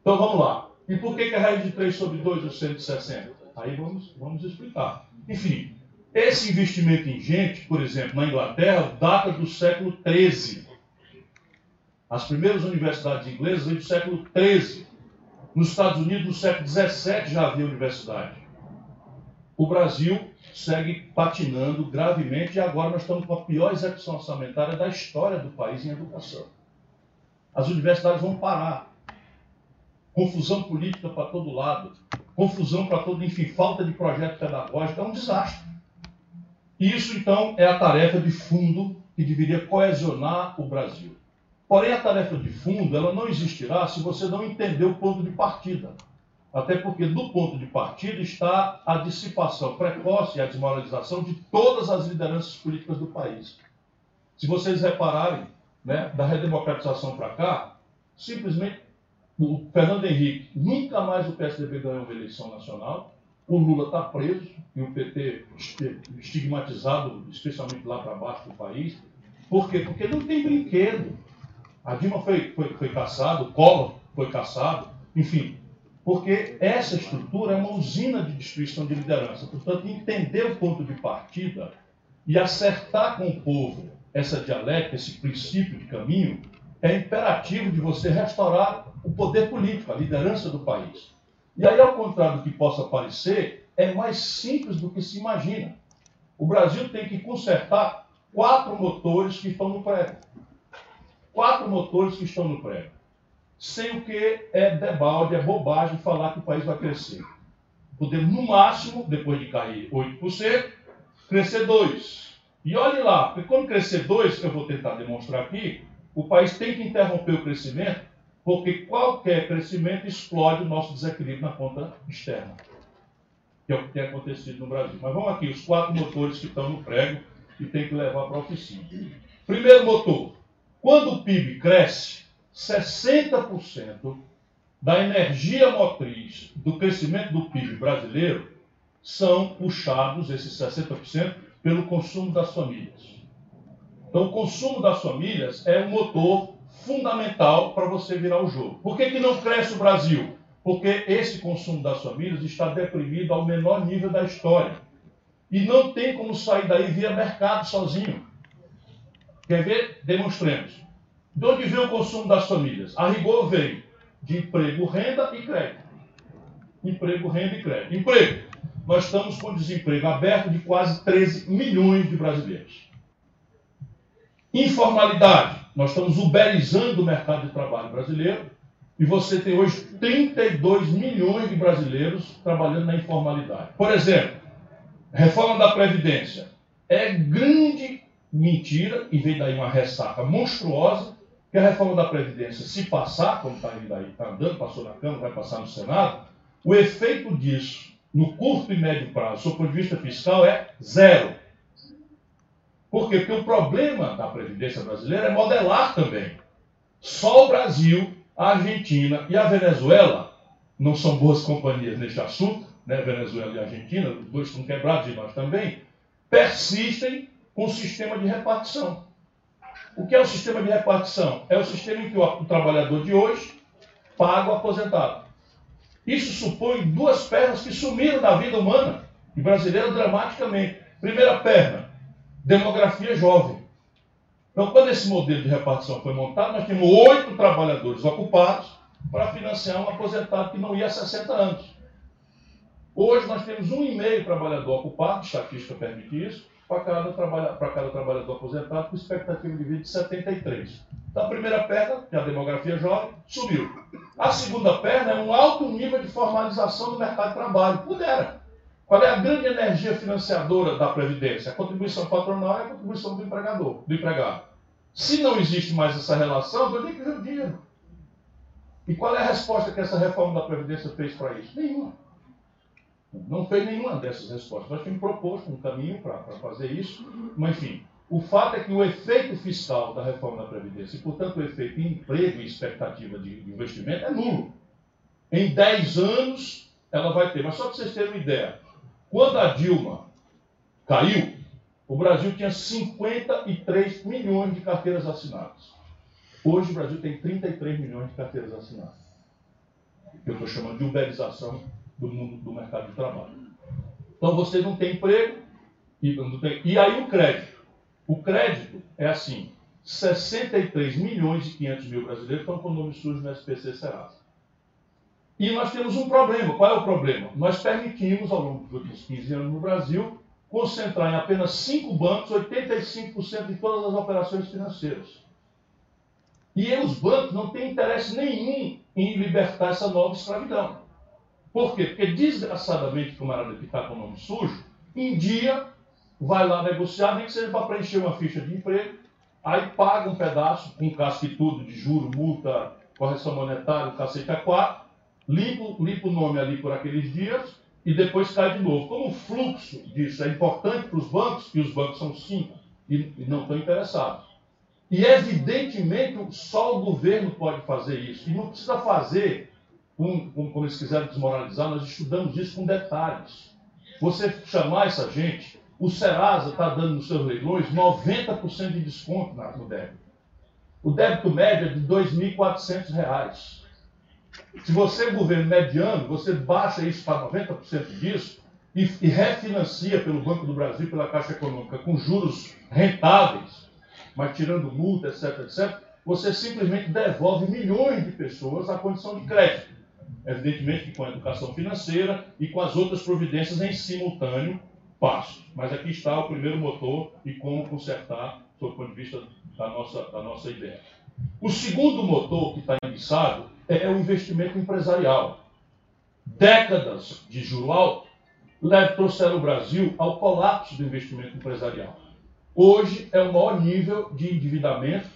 Então vamos lá. E por que, que a raiz de 3 sobre 2 é 160? Aí vamos, vamos explicar. Enfim, esse investimento em gente, por exemplo, na Inglaterra, data do século XIII. As primeiras universidades inglesas vêm do século XIII. Nos Estados Unidos, no século XVII, já havia universidade. O Brasil segue patinando gravemente e agora nós estamos com a pior execução orçamentária da história do país em educação. As universidades vão parar. Confusão política para todo lado, confusão para todo, enfim, falta de projeto pedagógico, é um desastre. Isso, então, é a tarefa de fundo que deveria coesionar o Brasil. Porém, a tarefa de fundo ela não existirá se você não entender o ponto de partida. Até porque do ponto de partida está a dissipação precoce e a desmoralização de todas as lideranças políticas do país. Se vocês repararem, né, da redemocratização para cá, simplesmente o Fernando Henrique, nunca mais o PSDB ganhou uma eleição nacional, o Lula está preso e o PT estigmatizado, especialmente lá para baixo do país. Por quê? Porque não tem brinquedo. A Dilma foi, foi, foi caçado, o Collor foi caçado, enfim. Porque essa estrutura é uma usina de destruição de liderança. Portanto, entender o ponto de partida e acertar com o povo essa dialética, esse princípio de caminho, é imperativo de você restaurar o poder político, a liderança do país. E aí, ao contrário do que possa parecer, é mais simples do que se imagina. O Brasil tem que consertar quatro motores que estão no prego quatro motores que estão no prego. Sem o que é debalde, é bobagem falar que o país vai crescer. Podemos, no máximo, depois de cair 8%, crescer 2%. E olhe lá, porque quando crescer 2%, que eu vou tentar demonstrar aqui, o país tem que interromper o crescimento, porque qualquer crescimento explode o nosso desequilíbrio na conta externa. Que é o que tem acontecido no Brasil. Mas vamos aqui, os quatro motores que estão no prego e tem que levar para a oficina. Primeiro motor, quando o PIB cresce, 60% da energia motriz do crescimento do PIB brasileiro são puxados, esses 60%, pelo consumo das famílias. Então, o consumo das famílias é um motor fundamental para você virar o jogo. Por que, que não cresce o Brasil? Porque esse consumo das famílias está deprimido ao menor nível da história. E não tem como sair daí via mercado sozinho. Quer ver? Demonstremos. De onde vem o consumo das famílias? A rigor vem de emprego, renda e crédito. Emprego, renda e crédito. Emprego. Nós estamos com desemprego aberto de quase 13 milhões de brasileiros. Informalidade. Nós estamos uberizando o mercado de trabalho brasileiro e você tem hoje 32 milhões de brasileiros trabalhando na informalidade. Por exemplo, Reforma da Previdência. É grande mentira, e vem daí uma ressaca monstruosa, que a reforma da Previdência, se passar, como está indo aí, está andando, passou na Câmara, vai passar no Senado, o efeito disso, no curto e médio prazo, do ponto de vista fiscal, é zero. Por quê? Porque o problema da Previdência brasileira é modelar também. Só o Brasil, a Argentina e a Venezuela não são boas companhias neste assunto, né? Venezuela e Argentina, os dois estão quebrados e nós também, persistem com o sistema de repartição. O que é o sistema de repartição? É o sistema em que o, trabalhador de hoje paga o aposentado. Isso supõe duas pernas que sumiram da vida humana e brasileira dramaticamente. Primeira perna, demografia jovem. Então, quando esse modelo de repartição foi montado, nós tínhamos oito trabalhadores ocupados para financiar um aposentado que não ia a 60 anos. Hoje nós temos um e meio trabalhador ocupado, estatística permite isso, para cada, trabalha, cada trabalhador aposentado, com expectativa de vida de 73. Então, a primeira perna, que é a demografia jovem, subiu. A segunda perna é um alto nível de formalização do mercado de trabalho. Pudera. Qual é a grande energia financiadora da Previdência? A contribuição patronal e a contribuição do empregador, do empregado. Se não existe mais essa relação, de onde é que vem o dinheiro? E qual é a resposta que essa reforma da Previdência fez para isso? Nenhuma. Não fez nenhuma dessas respostas. Nós tínhamos proposto um caminho para fazer isso, mas enfim. O fato é que o efeito fiscal da reforma da Previdência, e portanto o efeito em emprego e expectativa de investimento, é nulo. Em 10 anos ela vai ter. Mas só para vocês terem uma ideia, quando a Dilma caiu, o Brasil tinha 53 milhões de carteiras assinadas. Hoje o Brasil tem 33 milhões de carteiras assinadas. Eu estou chamando de uberização do mundo do mercado de trabalho. Então você não tem emprego e, não tem, e aí o crédito. O crédito é assim: 63 milhões e 500 mil brasileiros estão com o nome sujo no SPC Serasa. E nós temos um problema. Qual é o problema? Nós permitimos, ao longo dos últimos 15 anos no Brasil, concentrar em apenas cinco bancos 85% de todas as operações financeiras. E os bancos não têm interesse nenhum em libertar essa nova escravidão. Por quê? Porque, desgraçadamente, o camarada que está com o nome sujo, em dia vai lá negociar, nem que seja para preencher uma ficha de emprego, aí paga um pedaço, um casco e tudo, de juro, multa, correção monetária, cacete a quatro, limpa, limpa o nome ali por aqueles dias e depois cai de novo. Como o fluxo disso é importante para os bancos, e os bancos são cinco e, e não estão interessados. E evidentemente só o governo pode fazer isso. E não precisa fazer com, com, como eles quiserem desmoralizar, nós estudamos isso com detalhes. Você chamar essa gente, o Serasa está dando nos seus leilões 90% de desconto no débito. O débito médio é de R$ 2.400. Se você é governo mediano, você baixa isso para 90% disso e, e refinancia pelo Banco do Brasil, pela Caixa Econômica, com juros rentáveis, mas tirando multa, etc, etc, você simplesmente devolve milhões de pessoas à condição de crédito. Evidentemente que com a educação financeira e com as outras providências em simultâneo passo. Mas aqui está o primeiro motor e como consertar, sob o ponto de vista da nossa, da nossa ideia. O segundo motor que está enguiçado é o investimento empresarial. Décadas de juro alto trouxeram o Brasil ao colapso do investimento empresarial. Hoje é o maior nível de endividamento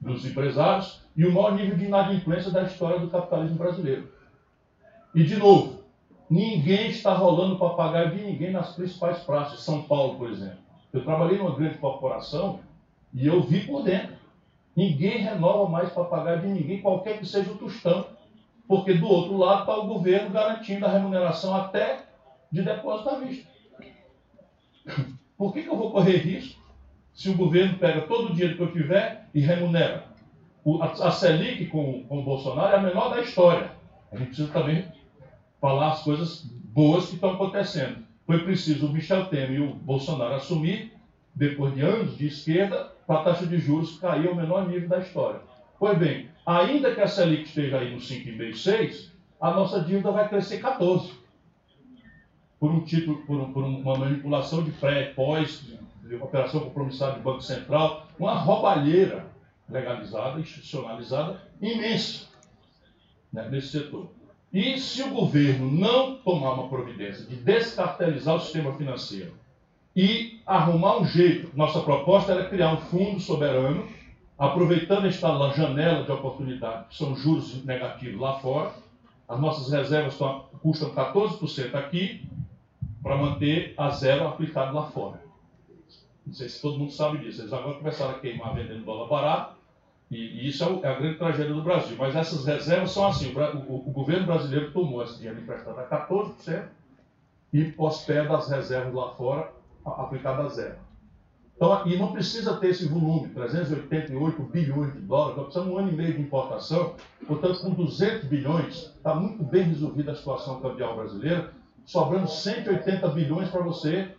dos empresários e o maior nível de inadimplência da história do capitalismo brasileiro. E, de novo, ninguém está rolando papagaio de ninguém nas principais praças. São Paulo, por exemplo. Eu trabalhei numa grande corporação e eu vi por dentro. Ninguém renova mais papagaio de ninguém, qualquer que seja o tostão. Porque do outro lado está o governo garantindo a remuneração até de depósito à vista. Por que, que eu vou correr risco se o governo pega todo o dinheiro que eu tiver e remunera? O, a, a Selic com, com o Bolsonaro é a menor da história. A gente precisa também falar as coisas boas que estão acontecendo. Foi preciso o Michel Temer e o Bolsonaro assumir, depois de anos de esquerda, para a taxa de juros cair ao menor nível da história. Pois bem, ainda que a Selic esteja aí no 5,5, 6, a nossa dívida vai crescer 14. Por um título, por, um, por uma manipulação de pré, pós, de operação compromissária do Banco Central, uma roubalheira legalizada, institucionalizada, imensa né, nesse setor. E se o governo não tomar uma providência de descartelizar o sistema financeiro e arrumar um jeito, nossa proposta era criar um fundo soberano, aproveitando esta janela de oportunidade, que são juros negativos lá fora, as nossas reservas custam 14% aqui, para manter a zero aplicado lá fora. Não sei se todo mundo sabe disso. Eles agora começaram a queimar vendendo dólar barato, e, e isso é, é, a grande tragédia do Brasil. Mas essas reservas são assim: o, o, o governo brasileiro tomou esse dinheiro emprestado a 14% e hospeda as reservas lá fora aplicado a zero. Então, e não precisa ter esse volume, 388 bilhões de dólares, nós precisamos um ano e meio de importação, portanto, com 200 bilhões, está muito bem resolvida a situação cambial brasileira, sobrando 180 bilhões para você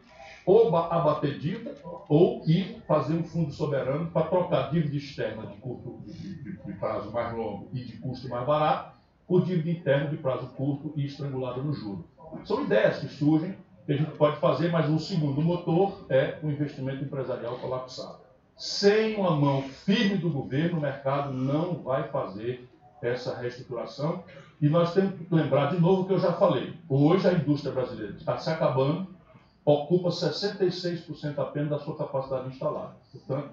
ou abater dívida ou ir fazer um fundo soberano para trocar dívida externa de, curto, de, de, de, prazo mais longo e de custo mais barato por dívida interna de prazo curto e estrangulada no juro. São ideias que surgem que a gente pode fazer, mas um segundo motor é o investimento empresarial colapsado. Sem uma mão firme do governo, o mercado não vai fazer essa reestruturação. E nós temos que lembrar de novo o que eu já falei. Hoje a indústria brasileira está se acabando, ocupa 66% apenas da sua capacidade instalada. Portanto,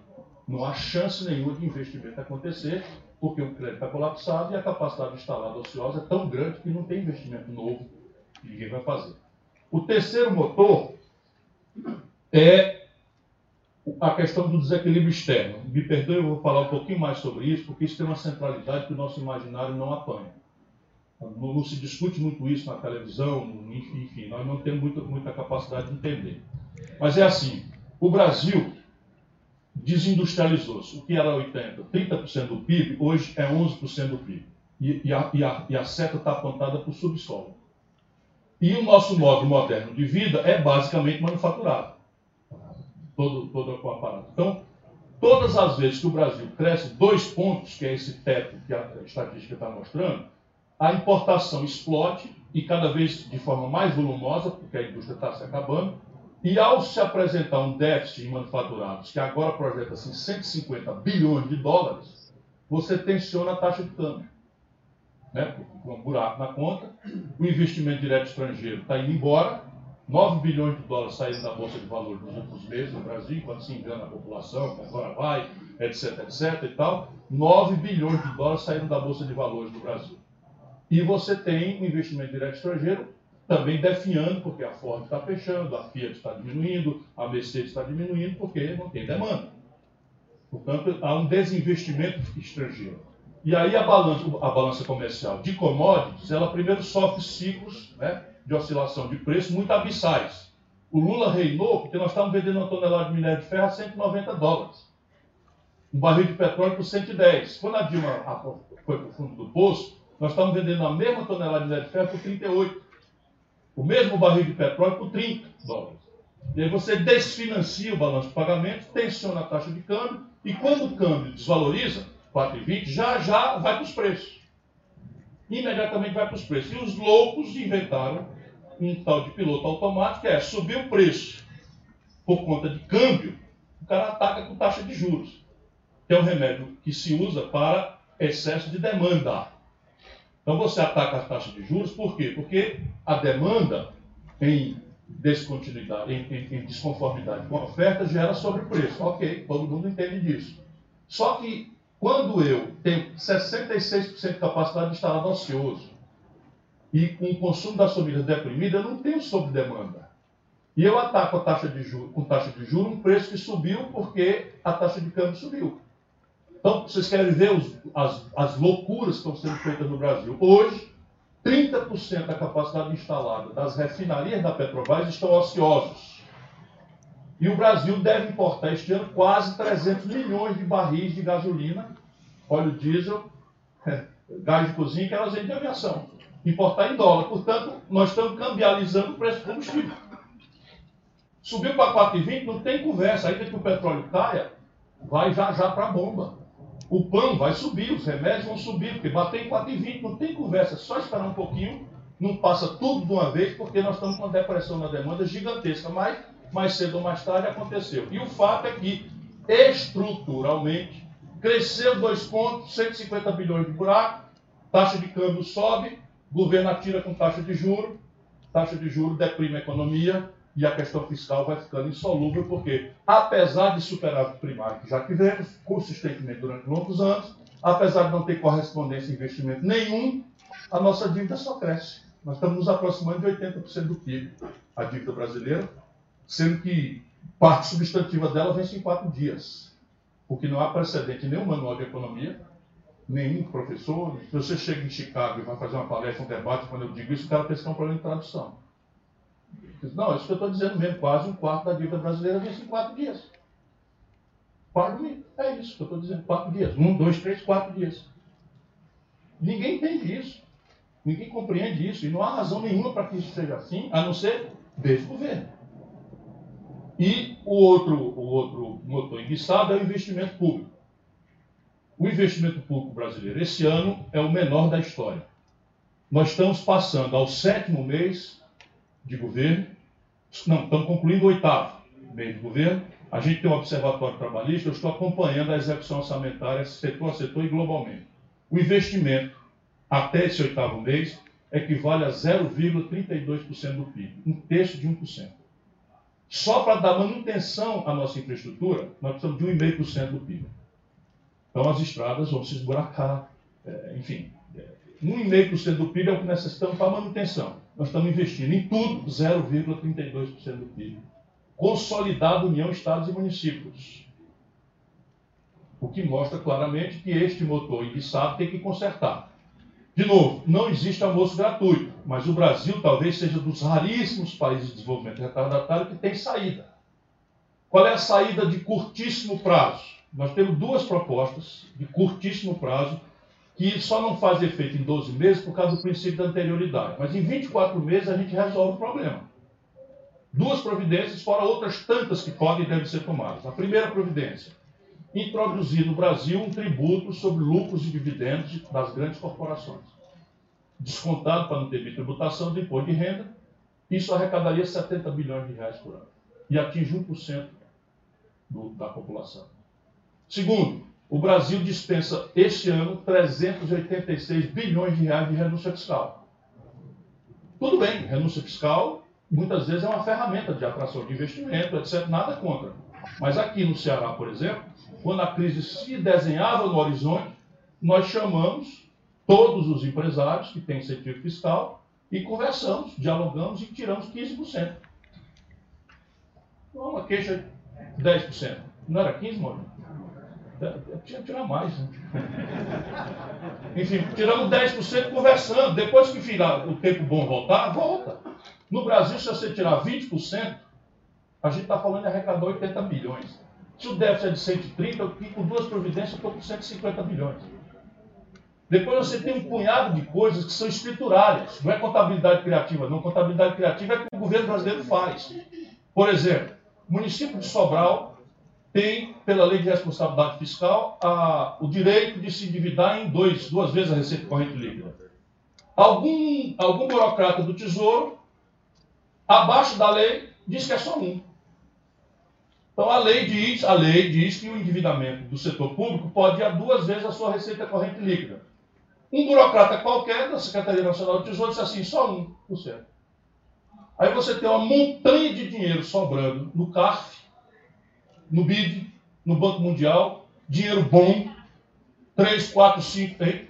não há chance nenhuma de investimento acontecer, porque o crédito está colapsado e a capacidade instalada ociosa é tão grande que não tem investimento novo que ninguém vai fazer. O terceiro motor é a questão do desequilíbrio externo. Me perdoe, eu vou falar um pouquinho mais sobre isso, porque isso tem uma centralidade que o nosso imaginário não apanha. Não, não se discute muito isso na televisão, enfim, nós não temos muita, muita capacidade de entender. Mas é assim: o Brasil desindustrializou-se. O que era 80%, 30% do PIB, hoje é 11% do PIB. E, e, a, e, a, e a seta está apontada para o subsolo. E o nosso modo moderno de vida é basicamente manufaturado. Todo, todo o aparato. Então, todas as vezes que o Brasil cresce dois pontos, que é esse teto que a estatística está mostrando, a importação explode e cada vez de forma mais volumosa, porque a indústria está se acabando, e ao se apresentar um déficit em manufaturados, que agora projeta-se assim, 150 bilhões de dólares, você tensiona a taxa de câmbio. Né? Com um buraco na conta, o investimento direto estrangeiro está indo embora, 9 bilhões de dólares saíram da Bolsa de Valores nos últimos meses no Brasil, enquanto se engana a população, que agora vai, etc, etc e tal. 9 bilhões de dólares saíram da Bolsa de Valores do Brasil. E você tem o investimento direto estrangeiro também definhando, porque a Ford está fechando, a Fiat está diminuindo, a Mercedes está diminuindo, porque não tem demanda. Portanto, há um desinvestimento estrangeiro. E aí a balança, a balança comercial de commodities, ela primeiro sofre ciclos né, de oscilação de preço muito abissais. O Lula reinou porque nós estávamos vendendo uma tonelada de minério de ferro a 190 dólares. Um barril de petróleo por 110. Quando a Dilma foi para o fundo do poço, nós estamos vendendo a mesma tonelada de minério de ferro por 38. O mesmo barril de petróleo por 30 dólares. E aí você desfinancia o balanço de pagamento, tensiona a taxa de câmbio, e quando o câmbio desvaloriza, 4,20, já já vai para os preços. Imediatamente vai para os preços. E os loucos inventaram um tal de piloto automático, que é subir o preço por conta de câmbio, o cara ataca com taxa de juros, que é um remédio que se usa para excesso de demanda. Então você ataca a taxa de juros, por quê? Porque a demanda em descontinuidade, em, em, em desconformidade com a oferta gera sobrepreço. Ok, todo mundo entende disso. Só que quando eu tenho 66% de capacidade instalada ocioso e com o consumo das famílias deprimido, eu não tenho sobredemanda. E eu ataco a taxa de juros, com taxa de juros um preço que subiu porque a taxa de câmbio subiu. Então, vocês querem ver os, as, as loucuras que estão sendo feitas no Brasil. Hoje, 30% da capacidade instalada das refinarias da Petrobras estão ociosos. E o Brasil deve importar este ano quase 300 milhões de barris de gasolina, óleo diesel, gás de cozinha e querosene de aviação. Importar em dólar. Portanto, nós estamos cambializando o preço do combustível. Subiu para 4,20, não tem conversa. Ainda que o petróleo caia, vai já já para a bomba o pão vai subir, os remédios vão subir, porque bater em 4,20 não tem conversa, é só esperar um pouquinho, não passa tudo de uma vez, porque nós estamos com uma depressão na demanda gigantesca, mas mais cedo ou mais tarde aconteceu. E o fato é que, estruturalmente, cresceu dois pontos, 150 bilhões de buraco, taxa de câmbio sobe, O governo atira com taxa de juros, taxa de juros deprime a economia e a questão fiscal vai ficando insolúvel, porque, apesar de superávit primário que já tivemos, consistentemente durante longos anos, apesar de não ter correspondência em investimento nenhum, a nossa dívida só cresce. Nós estamos nos aproximando de 80% do PIB, a dívida brasileira, sendo que parte substantiva dela vence em quatro dias, porque não há precedente nenhum manual de economia, nenhum professor. Se você chega em Chicago e vai fazer uma palestra, um debate, quando eu digo isso, o cara pensa que é um problema de tradução. Não, isso que eu estou dizendo mesmo, quase um quarto da dívida brasileira vence em quatro dias. Pague-me, é isso que eu estou dizendo, quatro dias. Um, dois, três, quatro dias. Ninguém entende isso. Ninguém compreende isso. E não há razão nenhuma para que isso seja assim, a não ser desse governo. E o outro, o outro motor enguiçado é o investimento público. O investimento público brasileiro esse ano é o menor da história. Nós estamos passando ao sétimo mês de governo, não, estamos concluindo o oitavo mês de governo. A gente tem um observatório trabalhista, eu estou acompanhando a execução orçamentária setor a setor e globalmente. O investimento até esse oitavo mês equivale a 0,32% do PIB, um terço de 1%. Só para dar manutenção à nossa infraestrutura, nós precisamos de 1,5% do PIB. Então as estradas vão se esburacar, é, enfim. É, 1,5% do PIB é o que necessitamos para manutenção. Nós estamos investindo em tudo 0,32% do PIB. Consolidado União, Estados e Municípios. O que mostra claramente que este motor enguiçado tem que consertar. De novo, não existe almoço gratuito, mas o Brasil talvez seja dos raríssimos países de desenvolvimento retardatário que tem saída. Qual é a saída de curtíssimo prazo? Nós temos duas propostas de curtíssimo prazo que só não fazem efeito em 12 meses por causa do princípio da anterioridade. Mas em 24 meses a gente resolve o problema. Duas providências, fora outras tantas que podem e devem ser tomadas. A primeira providência, introduzir no Brasil um tributo sobre lucros e dividendos das grandes corporações. Descontado para não ter tributação do imposto de renda, isso arrecadaria 70 bilhões de reais por ano e atinge 1% do, da população. Segundo, o Brasil dispensa este ano 386 bilhões de reais de renúncia fiscal. Tudo bem, renúncia fiscal muitas vezes é uma ferramenta de atração de investimento, etc. Nada contra. Mas aqui no Ceará, por exemplo, quando a crise se desenhava no horizonte, nós chamamos todos os empresários que têm incentivo fiscal e conversamos, dialogamos e tiramos 15%. Uma queixa de 10%. Não era 15%, Maurício? Tinha que tirar mais. Né? (laughs) Enfim, tiramos 10% conversando. Depois que virar o tempo bom voltar, volta. No Brasil, se você tirar 20%, a gente está falando de arrecadar 80 bilhões. Se o déficit é de 130, eu fico com duas providências, estou com 150 bilhões. Depois você tem um punhado de coisas que são escriturárias. Não é contabilidade criativa, não. Contabilidade criativa é o que o governo brasileiro faz. Por exemplo, o município de Sobral tem, pela lei de responsabilidade fiscal, a, o direito de se endividar em dois, duas vezes a receita corrente líquida. Algum, algum burocrata do Tesouro, abaixo da lei, diz que é só um. Então a lei diz, a lei diz que o endividamento do setor público pode ir a duas vezes a sua receita corrente líquida. Um burocrata qualquer da Secretaria Nacional do Tesouro diz assim, só 1%. Aí você tem uma montanha de dinheiro sobrando no CARF, no BID, no Banco Mundial, dinheiro bom, 3, 4, 5 tem.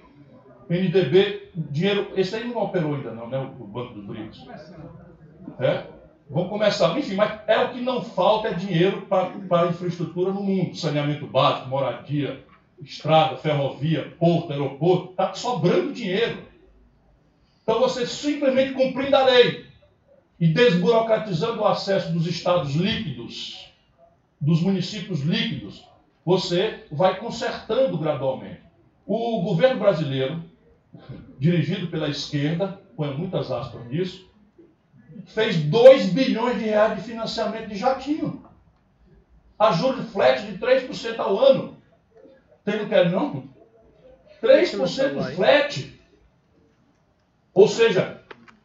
NDB, dinheiro. Esse aí não operou ainda, não, né? O, Banco dos BRICS. É? Vamos começar. Enfim, mas é o que não falta é dinheiro para infraestrutura no mundo. Saneamento básico, moradia, estrada, ferrovia, porto, aeroporto. Está sobrando dinheiro. Então você simplesmente cumprindo a lei e desburocratizando o acesso dos estados líquidos dos municípios líquidos, você vai consertando gradualmente. O governo brasileiro, (laughs) dirigido pela esquerda, põe muitas aspas nisso, fez 2 bilhões de reais de financiamento de jatinho. A juros flat de 3% ao ano. Tem não quer não? 3% flat. Ou seja,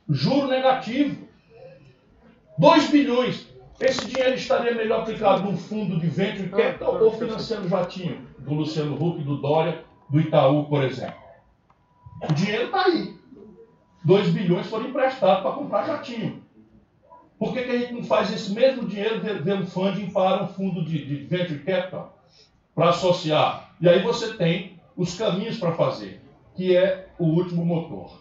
juro negativo. 2 bilhões. Esse dinheiro estaria melhor aplicado num fundo de venture capital ou financiando jatinho do Luciano Huck, do Dória, do Itaú, por exemplo. O dinheiro está aí. 2 bilhões foram emprestados para comprar jatinho. Por que, que a gente não faz esse mesmo dinheiro vendo funding para um fundo de, de venture capital? Para associar. E aí você tem os caminhos para fazer, que é o último motor.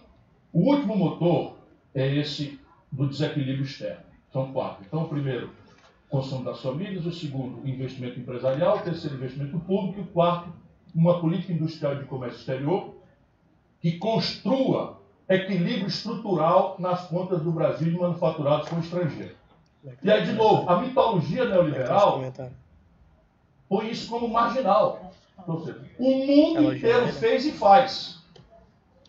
O último motor é esse do desequilíbrio externo. São quatro. Então, o primeiro, consumo das famílias. O segundo, investimento empresarial. O terceiro, investimento público. E o quarto, uma política industrial de comércio exterior que construa equilíbrio estrutural nas contas do Brasil de manufaturados com o estrangeiro. E aí, de novo, a mitologia neoliberal põe isso como marginal. Ou seja, o mundo inteiro fez e faz.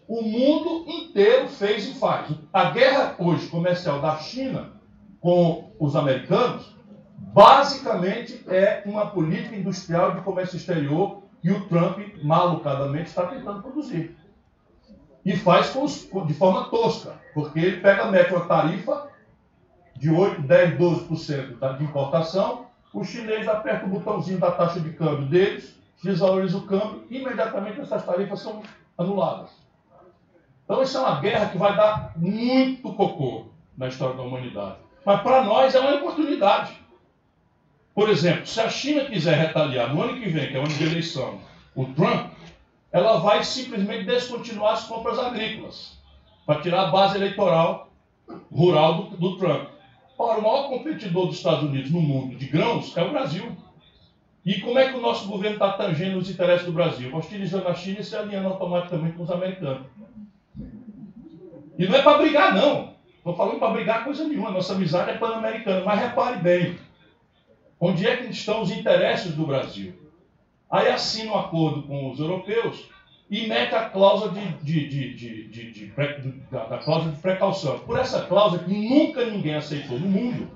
O mundo inteiro fez e faz. A guerra hoje comercial da China com os americanos, basicamente é uma política industrial de comércio exterior que o Trump, malucadamente, está tentando produzir. E faz os, de forma tosca, porque ele pega, mete uma tarifa de 8, 10, 12% de importação, o chinês aperta o botãozinho da taxa de câmbio deles, desvaloriza o câmbio e imediatamente essas tarifas são anuladas. Então isso é uma guerra que vai dar muito cocô na história da humanidade. Mas para nós é uma oportunidade. Por exemplo, se a China quiser retaliar no ano que vem, que é o ano de eleição, o Trump, ela vai simplesmente descontinuar as compras agrícolas para tirar a base eleitoral rural do, do Trump. Ora, o maior competidor dos Estados Unidos no mundo de grãos é o Brasil. E como é que o nosso governo está tangendo os interesses do Brasil? Hostilizando a China e se alinhando automaticamente com os americanos. E não é para brigar, não. Estou falando para brigar coisa nenhuma. Nossa amizade é pan-americana. Mas repare bem: onde é que estão os interesses do Brasil? Aí assina um acordo com os europeus e mete a cláusula de, de, de, da, da cláusula de precaução. Por essa cláusula que nunca ninguém aceitou no mundo,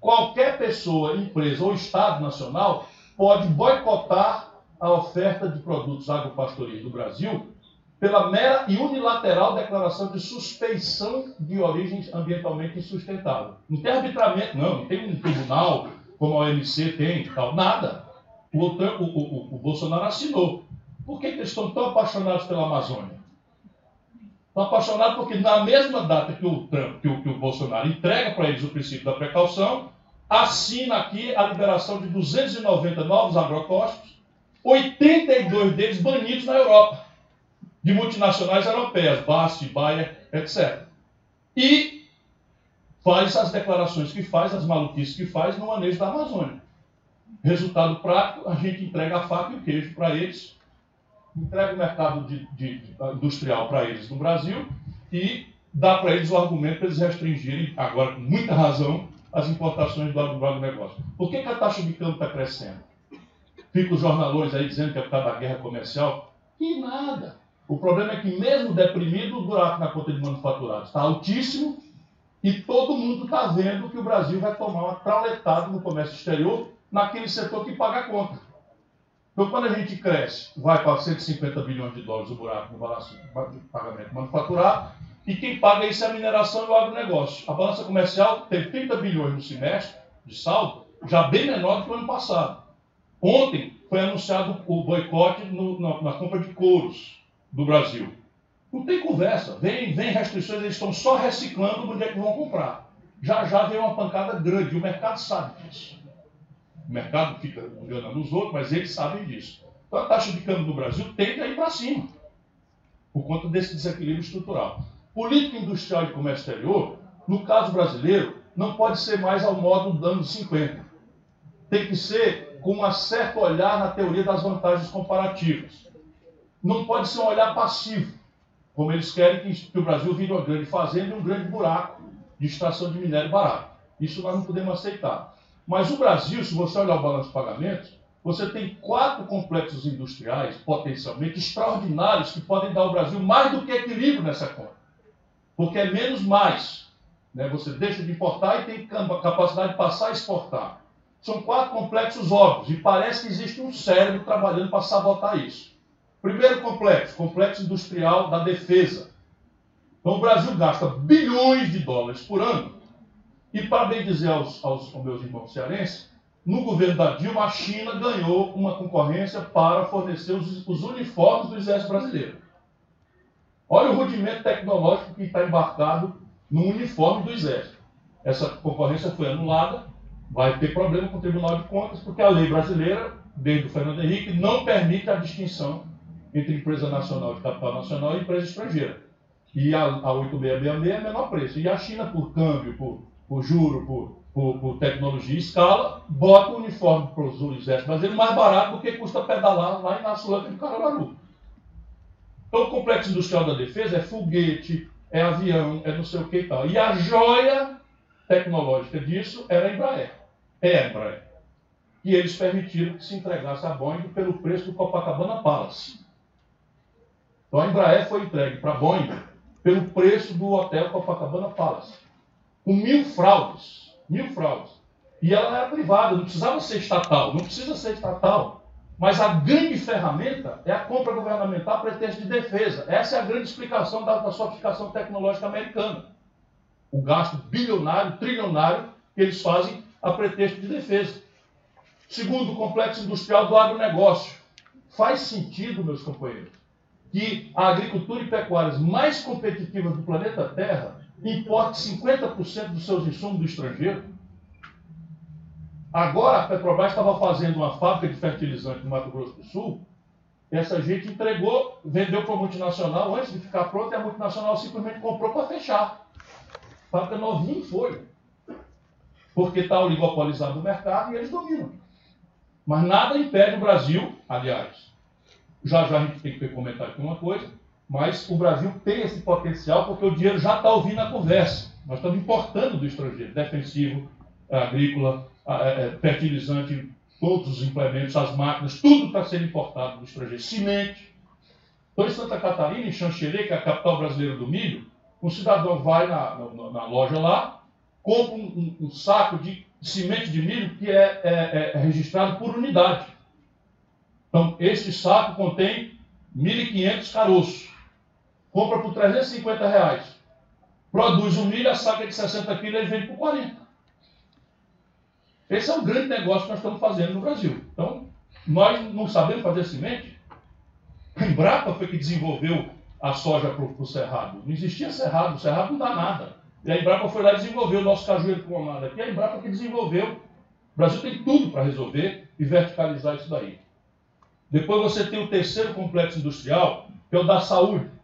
qualquer pessoa, empresa ou Estado nacional pode boicotar a oferta de produtos agropastoris do Brasil pela mera e unilateral declaração de suspeição de origem ambientalmente insustentável. Não tem arbitramento, não, não tem um tribunal como a OMC tem, tal, nada. O, o, o, o Bolsonaro assinou. Por que, que eles estão tão apaixonados pela Amazônia? Estão apaixonados porque na mesma data que o Trump, que o, que o Bolsonaro entrega para eles o princípio da precaução, assina aqui a liberação de 290 novos agrotóxicos, 82 deles banidos na Europa de multinacionais europeias, BASF, Bayer, etc. E faz as declarações que faz, as maluquices que faz no manejo da Amazônia. Resultado prático, a gente entrega a faca e o queijo para eles, entrega o mercado de, de, industrial para eles no Brasil e dá para eles o argumento para eles restringirem, agora com muita razão, as importações do agronegócio. Por que, que a taxa de câmbio está crescendo? Fica os jornalões aí dizendo que é por causa da guerra comercial. E nada. O problema é que, mesmo deprimido, o buraco na conta de manufaturados está altíssimo e todo mundo está vendo que o Brasil vai tomar uma trauletada no comércio exterior naquele setor que paga a conta. Então, quando a gente cresce, vai para 150 bilhões de dólares o buraco no balanço de pagamento manufaturado, e quem paga isso é a mineração e o agronegócio. A balança comercial teve 30 bilhões no semestre de saldo, já bem menor do que o ano passado. Ontem foi anunciado o boicote no, na, na compra de couros do Brasil. Não tem conversa. Vem, vem restrições, eles estão só reciclando onde é que vão comprar. Já já vem uma pancada grande. O mercado sabe disso. O mercado fica enganando os outros, mas eles sabem disso. Então a taxa de câmbio no Brasil tende a ir para cima. Por conta desse desequilíbrio estrutural. Política industrial de comércio exterior, no caso brasileiro, não pode ser mais ao modo dos anos 50. Tem que ser com um certo olhar na teoria das vantagens comparativas não pode ser um olhar passivo, como eles querem que, o Brasil vire uma grande fazenda e um grande buraco de extração de minério barato. Isso nós não podemos aceitar. Mas o Brasil, se você olhar o balanço de pagamentos, você tem quatro complexos industriais potencialmente extraordinários que podem dar ao Brasil mais do que equilíbrio nessa conta. Porque é menos mais. Né? Você deixa de importar e tem capacidade de passar a exportar. São quatro complexos óbvios e parece que existe um cérebro trabalhando para sabotar isso. Primeiro complexo, complexo industrial da defesa. Então o Brasil gasta bilhões de dólares por ano. E para bem dizer aos, aos, aos meus irmãos cearenses, no governo da Dilma, a China ganhou uma concorrência para fornecer os, os uniformes do exército brasileiro. Olha o rudimento tecnológico que está embarcado no uniforme do Exército. Essa concorrência foi anulada, vai ter problema com o Tribunal de Contas, porque a lei brasileira, desde o Fernando Henrique, não permite a distinção entre empresa nacional de capital nacional e empresa estrangeira. E a, a 8666 é menor preço. E a China, por câmbio, por, por juro, por, por, por tecnologia e escala, bota o uniforme para os exércitos brasileiros mais barato do que custa pedalar lá em Nassulanca de Caruaru. Então, o complexo industrial da defesa é foguete, é avião, é não sei o que e tal. E a joia tecnológica disso era a Embraer. É a Embraer. E eles permitiram que se entregasse a Boeing pelo preço do Copacabana Palace. Então a Embraer foi entregue para a Boeing pelo preço do hotel Copacabana Palace. Com mil fraudes. Mil fraudes. E ela era privada, não precisava ser estatal. Não precisa ser estatal. Mas a grande ferramenta é a compra governamental a pretexto de defesa. Essa é a grande explicação da, da sofisticação tecnológica americana. O gasto bilionário, trilionário que eles fazem a pretexto de defesa. Segundo, o complexo industrial do agronegócio. Faz sentido, meus companheiros, que a agricultura e pecuárias mais competitivas do planeta Terra importe 50% dos seus insumos do estrangeiro? Agora a Petrobras estava fazendo uma fábrica de fertilizante no Mato Grosso do Sul. Essa gente entregou, vendeu para a multinacional antes de ficar pronta e a multinacional simplesmente comprou para fechar. Fábrica novinha em folha. Porque está oligopolizado o mercado e eles dominam. Mas nada impede o Brasil, aliás, já já a gente tem que comentar aqui uma coisa, mas o Brasil tem esse potencial porque o dinheiro já está ouvindo a conversa. Nós estamos importando do estrangeiro, defensivo, agrícola, é, é, fertilizante, todos os implementos, as máquinas, tudo está sendo importado do estrangeiro. Semente. Então, em Santa Catarina, em Xanxerê, que é a capital brasileira do milho, um cidadão vai na, na, na loja lá, compra um, um, um, saco de semente de milho que é, é, é registrado por unidade. Então, este saco contém 1.500 caroços. Compra por 350 reais. Produz o milho, a saca de 60 quilos, ele vende por 40. Esse é um grande negócio que nós estamos fazendo no Brasil. Então, nós não sabemos fazer semente. A Embrapa foi que desenvolveu a soja para o cerrado. Não existia cerrado, o cerrado não dá nada. E a Embrapa foi lá e desenvolveu o nosso cajueiro clonado aqui. A Embrapa que desenvolveu. O Brasil tem tudo para resolver e verticalizar isso daí. Depois você tem o terceiro complexo industrial, que é o da saúde.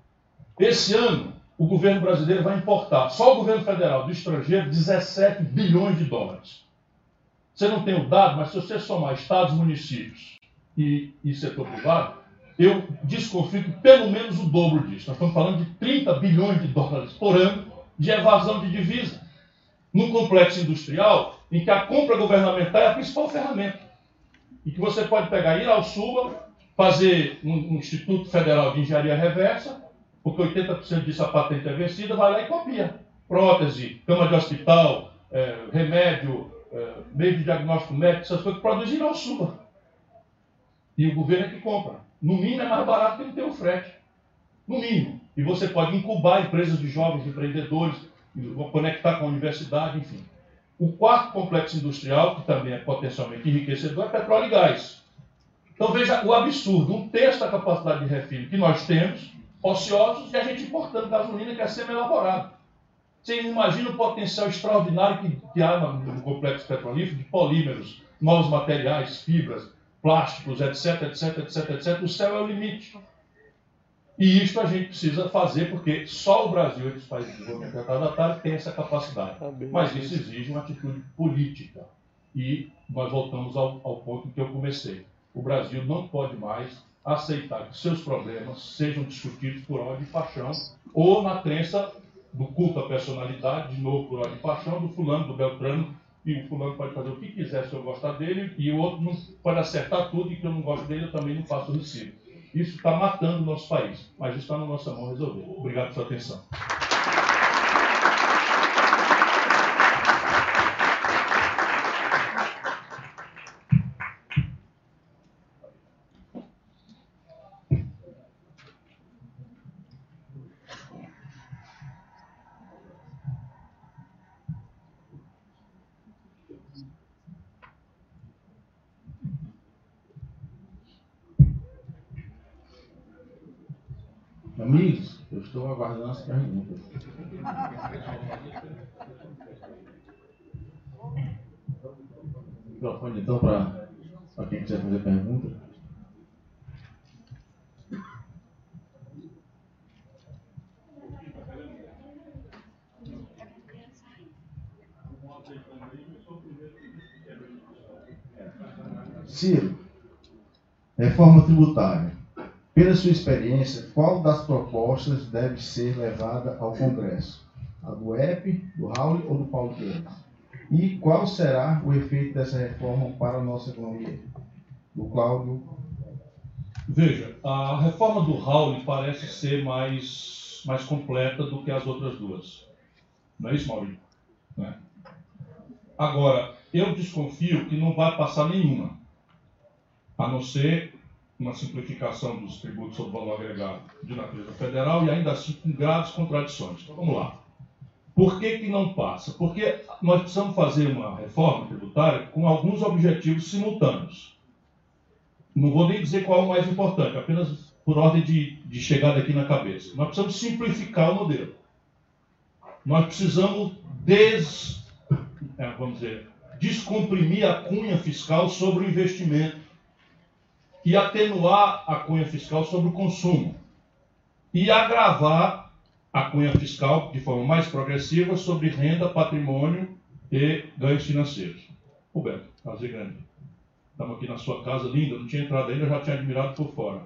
Esse ano, o governo brasileiro vai importar, só o governo federal do estrangeiro, 17 bilhões de dólares. Você não tem o dado, mas se você somar estados, municípios e, e setor privado, eu desconfio que pelo menos o dobro disso. Nós estamos falando de 30 bilhões de dólares por ano de evasão de divisa. Num complexo industrial em que a compra governamental é a principal ferramenta. E que você pode pegar, ir ao Sul, fazer um, um Instituto Federal de Engenharia Reversa, porque 80% disso a patente é vencida, vai lá e copia. Prótese, cama de hospital, é, remédio, é, meio de diagnóstico médico, essas coisas, produzir ao sul. E o governo é que compra. No mínimo é mais barato que ele ter o frete. No mínimo. E você pode incubar empresas de jovens empreendedores, conectar com a universidade, enfim. O quarto complexo industrial, que também é potencialmente enriquecedor, é petróleo e gás. Então veja o absurdo, um terço da capacidade de refino que nós temos, ociosos, e a gente importando gasolina que é semi-elaborada. Você imagina o potencial extraordinário que, que há no complexo petrolífero de polímeros, novos materiais, fibras, plásticos, etc, etc, etc, etc. O céu é o limite. E isso a gente precisa fazer porque só o Brasil, entre os países de desenvolvimento retardatário, tem essa capacidade. Tá Mas isso exige uma atitude política. E nós voltamos ao, ao ponto que eu comecei. O Brasil não pode mais aceitar que seus problemas sejam discutidos por ódio e paixão ou na crença do culto à personalidade, de novo por ordem de paixão, do fulano, do Beltrano, e o fulano pode fazer o que quiser se eu gostar dele, e o outro pode acertar tudo, e que eu não gosto dele, eu também não faço o recibo. Isso está matando o nosso país, mas está na nossa mão resolver. Obrigado pela sua atenção. Luiz, eu estou aguardando as perguntas. Microfone então para quem quiser fazer pergunta. Ciro, reforma tributária. Experiência, qual das propostas deve ser levada ao Congresso? A do EP, do Raul ou do Paulo Guedes? E qual será o efeito dessa reforma para a nossa economia? Do Cláudio. Veja, a reforma do Raul parece ser mais, mais completa do que as outras duas. Não é isso, Maurício? É. Agora, eu desconfio que não vai passar nenhuma a não ser uma simplificação dos tributos sobre valor agregado de natureza federal e ainda assim com graves contradições. Então vamos lá. Por que, que não passa? Porque nós precisamos fazer uma reforma tributária com alguns objetivos simultâneos. Não vou nem dizer qual é o mais importante, apenas por ordem de, de chegada aqui na cabeça. Nós precisamos simplificar o modelo. Nós precisamos des, é, vamos dizer, descomprimir a cunha fiscal sobre o investimento e atenuar a cunha fiscal sobre o consumo e agravar a cunha fiscal de forma mais progressiva sobre renda, patrimônio e ganhos financeiros. Roberto, prazer grande. Estamos aqui na sua casa, linda, não tinha entrado ainda, já tinha admirado por fora.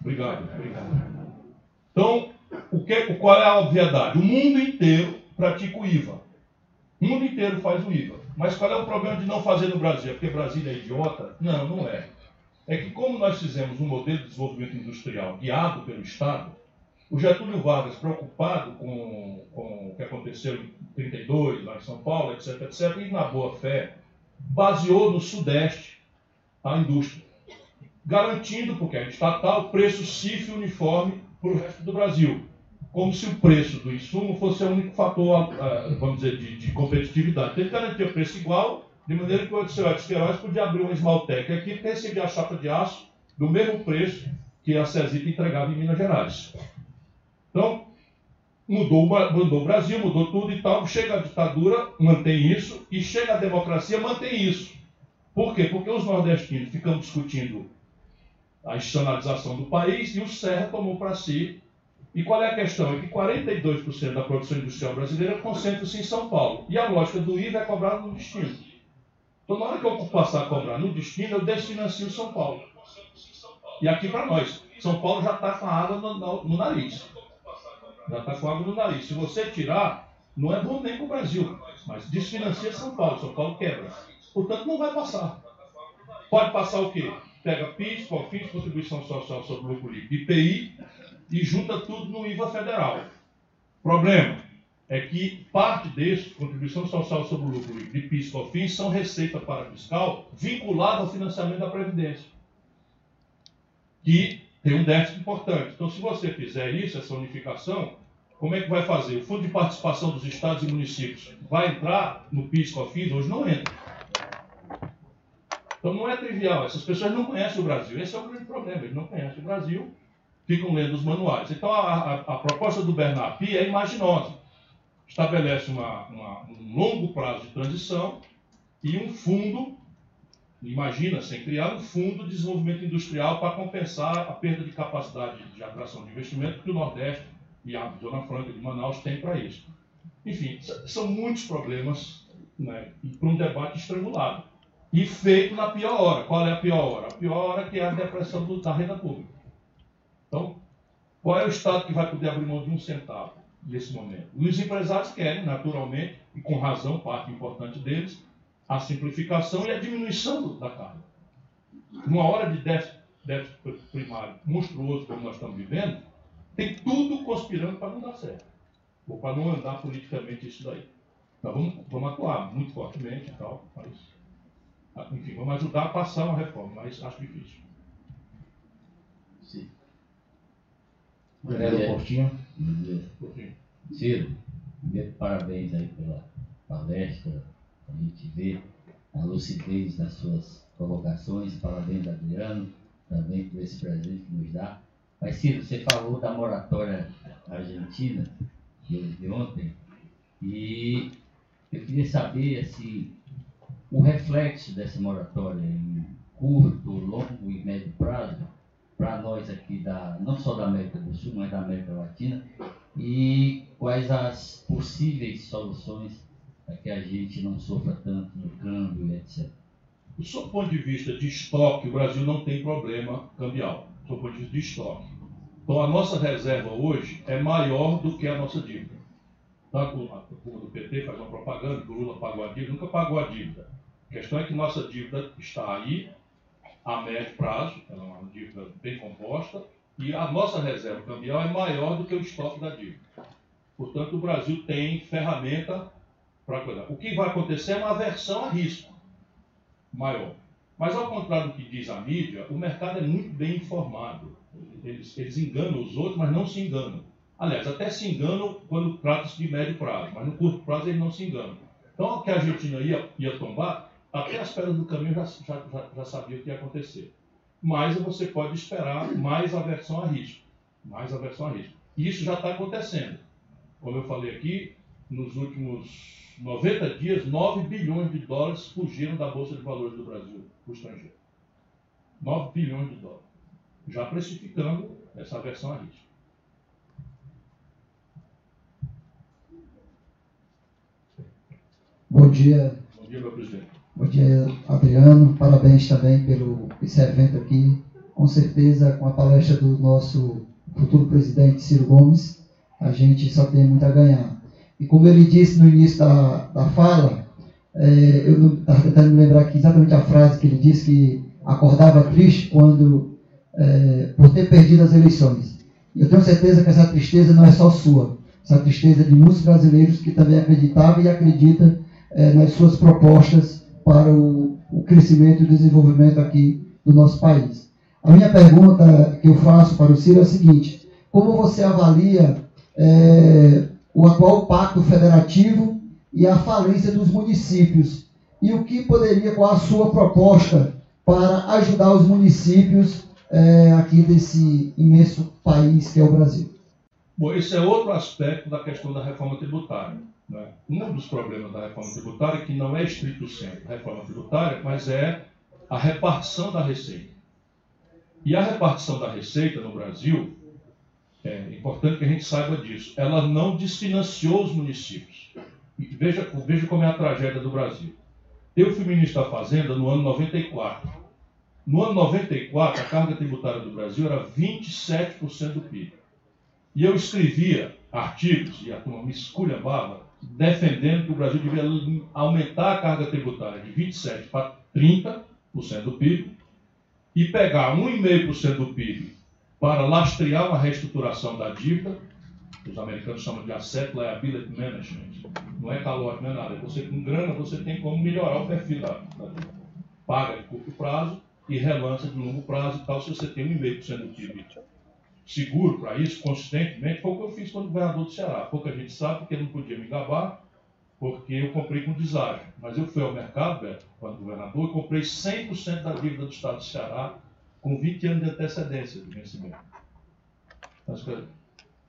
Obrigado, obrigado. Então, o que, qual é a obviedade? O mundo inteiro pratica o IVA. O mundo inteiro faz o IVA. Mas qual é o problema de não fazer no Brasil? É porque Brasília é idiota? Não, não é é que, como nós fizemos um modelo de desenvolvimento industrial guiado pelo Estado, o Getúlio Vargas, preocupado com, com o que aconteceu em 32, lá em São Paulo, etc., etc., e na boa fé, baseou no Sudeste a indústria, garantindo, porque é estatal, preço CIF uniforme para o resto do Brasil, como se o preço do insumo fosse o único fator, ah, vamos dizer, de, de competitividade. Então, ele garantia preço igual de maneira que o Odisseu Queiroz podia abrir uma Esmaltec aqui e recebia a chapa de aço do mesmo preço que a Cesita entregava em Minas Gerais. Então, mudou, mudou o Brasil, mudou tudo e tal. Chega a ditadura, mantém isso, e chega a democracia, mantém isso. Por quê? Porque os nordestinos ficam discutindo a institucionalização do país e o Serra tomou para si. E qual é a questão? É que 42% da produção industrial brasileira concentra-se em São Paulo. E a lógica do IVA é cobrar no destino. Então, na hora que eu passar a cobrar no destino, eu desfinancio São Paulo. E aqui para nós, São Paulo já está com a água no, no, no nariz. Já está com água no nariz. Se você tirar, não é bom nem para o Brasil, mas desfinancia São Paulo. São Paulo quebra. Portanto, não vai passar. Pode passar o quê? Pega PIS, COFINS, Contribuição Social sobre Lucro Líquido, IPI e junta tudo no IVA federal. Problema é que parte desse, contribuição social sobre o lucro de PIS e são receita para fiscal vinculada ao financiamento da Previdência, que tem um déficit importante. Então, se você fizer isso, essa unificação, como é que vai fazer? O Fundo de Participação dos Estados e Municípios vai entrar no PIS COFINS? Hoje não entra. Então, não é trivial. Essas pessoas não conhecem o Brasil. Esse é o grande problema. Eles não conhecem o Brasil, ficam lendo os manuais. Então, a, a, a proposta do Bernard Pi é imaginosa estabelece uma, uma, um longo prazo de transição e um fundo, imagina sem criar um fundo de desenvolvimento industrial para compensar a perda de capacidade de atração de investimento que o Nordeste e a Zona Franca de Manaus tem para isso. Enfim, são muitos problemas né, para um debate estrangulado. E feito na pior hora. Qual é a pior hora? A pior hora que é a depressão do, da renda pública. Então, qual é o Estado que vai poder abrir mão de um centavo? Nesse momento. Os empresários querem, naturalmente, e com razão, parte importante deles, a simplificação e a diminuição da carga. Numa hora de déficit, déficit primário monstruoso como nós estamos vivendo, tem tudo conspirando para não dar certo, ou para não andar politicamente isso daí. Então vamos, vamos atuar muito fortemente e tal, mas, enfim, vamos ajudar a passar uma reforma, mas acho difícil. Sim. Galera do Portinho. Ciro, primeiro parabéns aí pela palestra, a gente vê a lucidez das suas colocações, parabéns Adriano, também por esse presente que nos dá. Mas Ciro, você falou da moratória argentina de, de ontem, e eu queria saber assim, o reflexo dessa moratória em curto, longo e médio prazo, para nós aqui, da, não só da América do Sul, mas da América Latina, e quais as possíveis soluções para que a gente não sofra tanto no câmbio, etc. Do seu ponto de vista de estoque, o Brasil não tem problema cambial, do seu ponto de vista de estoque. Então, a nossa reserva hoje é maior do que a nossa dívida. Tá? A turma do PT faz uma propaganda que o Lula pagou a dívida, nunca pagou a dívida. A questão é que nossa dívida está aí a médio prazo, ela é uma dívida bem composta, e a nossa reserva cambial é maior do que o estoque da dívida. Portanto, o Brasil tem ferramenta para cuidar. O que vai acontecer é uma aversão a risco maior. Mas, ao contrário do que diz a mídia, o mercado é muito bem informado. Eles, eles enganam os outros, mas não se enganam. Aliás, até se enganam quando trata-se de médio prazo, mas no curto prazo eles não se enganam. Então, o que a Argentina ia, ia tombar, até as pedras do caminho já, já, já, já sabia o que ia acontecer. Mas você pode esperar mais aversão a risco. Mais aversão a risco. E isso já está acontecendo. Como eu falei aqui, nos últimos 90 dias, 9 bilhões de dólares fugiram da Bolsa de Valores do Brasil para o estrangeiro. 9 bilhões de dólares. Já precificando essa aversão a risco. Bom dia. Bom dia, meu presidente. Bom dia, Adriano. Parabéns também pelo esse evento aqui. Com certeza, com a palestra do nosso futuro presidente Ciro Gomes, a gente só tem muito a ganhar. E como ele disse no início da, da fala, é, eu estava tentando me lembrar aqui exatamente a frase que ele disse que acordava triste quando é, por ter perdido as eleições. Eu tenho certeza que essa tristeza não é só sua, essa tristeza de muitos brasileiros que também acreditavam e acreditam é, nas suas propostas para o, o crescimento e o desenvolvimento aqui do nosso país. A minha pergunta que eu faço para o Ciro é a seguinte: como você avalia é, o atual pacto federativo e a falência dos municípios? E o que poderia, qual a sua proposta para ajudar os municípios é, aqui desse imenso país que é o Brasil? Bom, esse é outro aspecto da questão da reforma tributária. Né? Um dos problemas da reforma tributária, que não é estrito centro reforma tributária, mas é a repartição da receita. E a repartição da receita no Brasil, é importante que a gente saiba disso, ela não desfinanciou os municípios. E veja, veja como é a tragédia do Brasil. Eu fui ministro da Fazenda no ano 94. No ano 94, a carga tributária do Brasil era 27% do PIB. E eu escrevia artigos, e a turma me esculhambava, defendendo que o Brasil devia aumentar a carga tributária de 27% para 30% do PIB e pegar 1,5% do PIB para lastrear uma reestruturação da dívida, os americanos chamam de Asset Liability Management, não é calor, não é nada. Você, com grana, você tem como melhorar o perfil da, da dívida. Paga de curto prazo e relança de longo prazo e tal, se você tem 1,5% do PIB seguro para isso, consistentemente, foi o que eu fiz quando governador do Ceará. Pouca gente sabe, porque eu não podia me gabar, porque eu comprei com deságio. Mas eu fui ao mercado, Beto, quando governador, e comprei 100% da dívida do Estado do Ceará com 20 anos de antecedência de vencimento.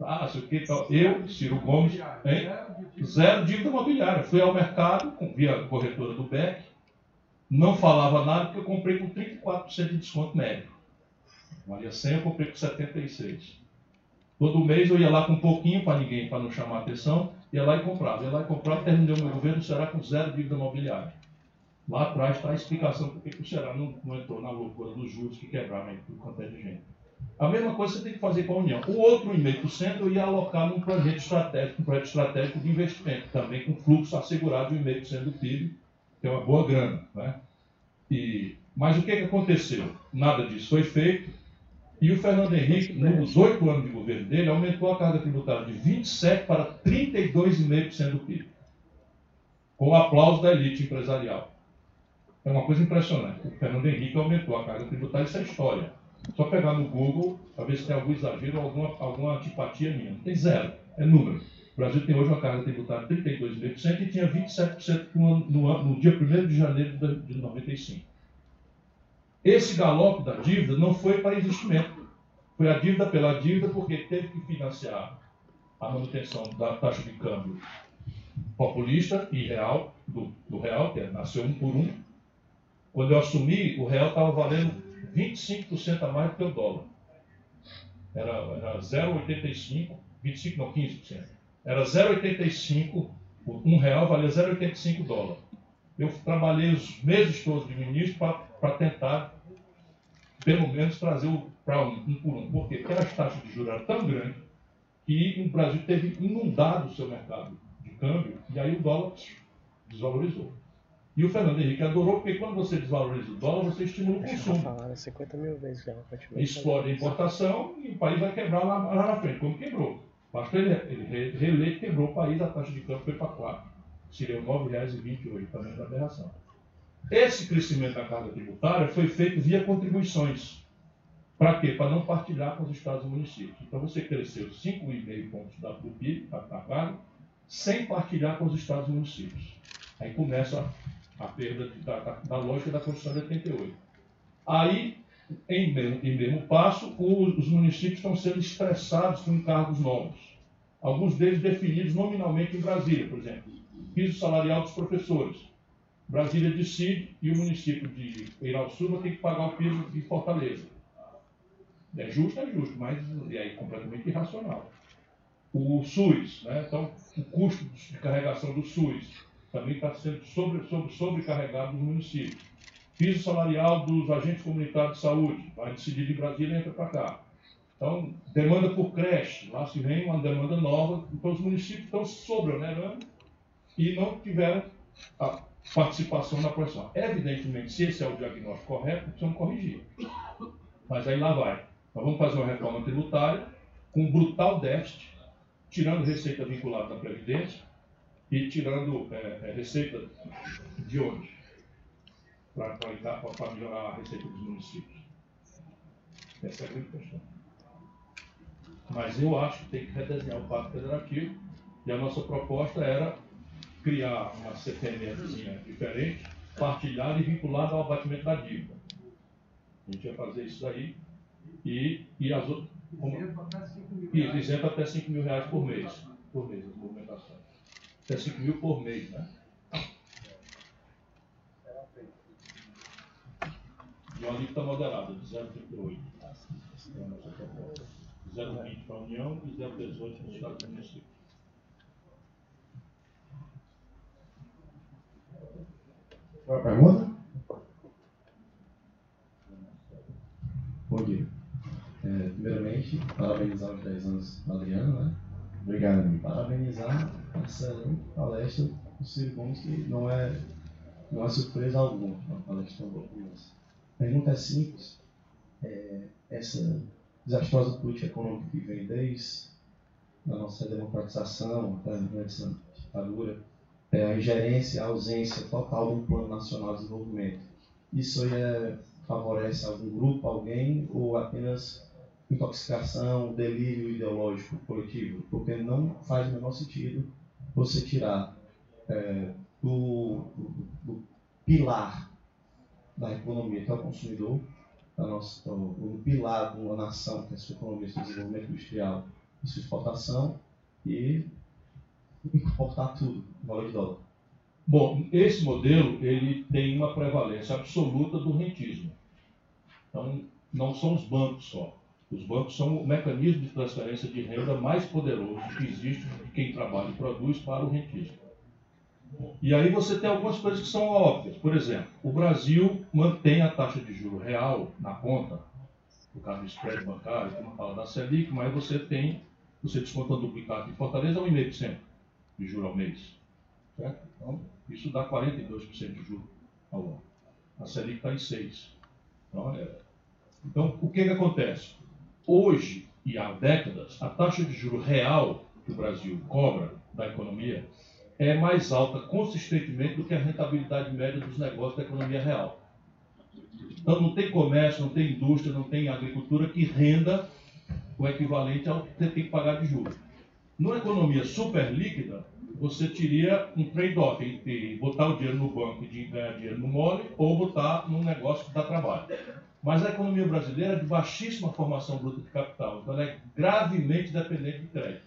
Ah, sei o que, eu, Ciro Gomes, hein? zero dívida imobiliária. Fui ao mercado, via corretora do BEC, não falava nada porque eu comprei com 34% de desconto médio. Valia 100, eu comprei com 76. Todo mês eu ia lá com um pouquinho para ninguém, para não chamar atenção, ia lá e comprava. Ia lá e comprava, terminei o meu governo, será com zero dívida imobiliária. Lá atrás está a explicação por que o Ceará não, não, entrou na loucura dos juros que quebraram tudo quanto é de gente. A mesma coisa você tem que fazer com a União. O outro 1,5% eu ia alocar num projeto estratégico, um projeto estratégico de investimento, também com fluxo assegurado de 1,5% do PIB, que é uma boa grana. Né? E, mas o que, que aconteceu? Nada disso foi feito. E o Fernando Henrique, nos oito anos de governo dele, aumentou a carga tributária de 27% para 32,5% do PIB. Com o aplauso da elite empresarial. É uma coisa impressionante. O Fernando Henrique aumentou a carga tributária, isso é história. Só pegar no Google para ver se tem algum exagero ou alguma, alguma antipatia minha. Tem zero, é número. O Brasil tem hoje uma carga tributária de 32,5% e tinha 27% no, no, no dia 1 de janeiro de 95. Esse galope da dívida não foi para investimento, Foi a dívida pela dívida porque teve que financiar a manutenção da taxa de câmbio populista e real, do, do real, que é, nasceu um por um. Quando eu assumi, o real estava valendo 25% a mais do que o dólar. Era, era 0,85, 25 não, 15%. Era 0,85, um real valia 0,85 dólar. Eu trabalhei os meses todos de ministro para tentar, pelo menos, trazer para um, um por um. Por quê? Porque as taxas de juros eram tão grandes que o Brasil teve inundado o seu mercado de câmbio e aí o dólar desvalorizou. E o Fernando Henrique adorou, porque quando você desvaloriza o dólar, você estimula o consumo. Falaram 50 mil vezes já. Explode a importação e o país vai quebrar lá, lá na frente, como quebrou. Basta ele, ele reler quebrou o país, a taxa de câmbio foi para 4. Seria R$ 9,28, também da aberração. Esse crescimento da carga tributária foi feito via contribuições. Para quê? Para não partilhar com os estados e municípios. Então você cresceu 5,5 pontos da, do PIB, da carga, sem partilhar com os estados e municípios. Aí começa a perda de, da, da, lógica da Constituição de 88. Aí, em mesmo, em mesmo passo, os, os municípios estão sendo estressados com encargos novos. Alguns deles definidos nominalmente em Brasília, por exemplo. Piso salarial dos professores. Brasília decide e o município de Eiraldo Silva tem que pagar o piso de Fortaleza. É justo, é justo, mas é completamente irracional. O SUS, né? então o custo de carregação do SUS também está sendo sobre, sobre, sobrecarregado nos municípios. Piso salarial dos agentes comunitários de saúde, vai decidir de Brasília e entra para cá. Então, demanda por creche, lá se vem uma demanda nova, então os municípios estão sobreonerando e não tiveram a participação na produção. Evidentemente, se esse é o diagnóstico correto, precisamos corrigir. Mas aí lá vai. Nós vamos fazer uma reforma tributária com brutal déficit, tirando receita vinculada à Previdência, e tirando é, é, receita de onde? Para melhorar a receita dos municípios. Essa é a grande questão. Mas eu acho que tem que redesenhar o Pacto Federativo e a nossa proposta era criar uma CPMFzinha diferente, partilhada e vinculada ao abatimento da dívida. A gente ia fazer isso aí e, e as outras. Isento até 5 mil reais por mês. Por mês, as movimentações até 5 mil por mês, né? E uma alíquota moderada, de 0,38. 0,20 para a União e 0,18 para os Estados Uma pergunta? Bom dia. É, primeiramente, parabenizar os 10 anos do Adriano, né? Obrigado, amigo. Parabenizar a excelente palestra do Ciro Gomes, que não é, não é surpresa alguma, uma palestra tão boa essa. A pergunta é simples. É, essa desastrosa política econômica que vem desde a nossa democratização até essa ditadura, é a ingerência, a ausência total de um plano nacional de desenvolvimento. Isso aí é, favorece algum grupo, alguém, ou apenas intoxicação, delírio ideológico coletivo, porque não faz o menor sentido você tirar é, do, do, do, pilar da economia, que é o consumidor, da nossa, o, o pilar de uma nação, que é a sua economia, seu desenvolvimento industrial e sua exportação, e importar tudo, valor de dólar. Bom, esse modelo ele tem uma prevalência absoluta do rentismo. Então, não são os bancos só. Os bancos são o mecanismo de transferência de renda mais poderoso que existe de quem trabalha e produz para o rentista. E aí você tem algumas coisas que são óbvias. Por exemplo, o Brasil mantém a taxa de juro real na conta, no caso do spread bancário, como fala da Selic, mas você tem, você desconta duplicado em Fortaleza, 1,5% de juro ao mês. Certo? Então, isso dá 42% de juro ao ano. A Selic está em 6%. Então, é... então, o que, que acontece? Hoje e há décadas, a taxa de juro real que o Brasil cobra da economia é mais alta consistentemente do que a rentabilidade média dos negócios da economia real. Então não tem comércio, não tem indústria, não tem agricultura que renda o equivalente ao que você tem que pagar de juros. Numa economia super líquida, você teria um trade-off entre botar o dinheiro no banco e ganhar dinheiro no mole ou botar num negócio que dá trabalho. Mas a economia brasileira é de baixíssima formação bruta de capital, então ela é gravemente dependente de crédito.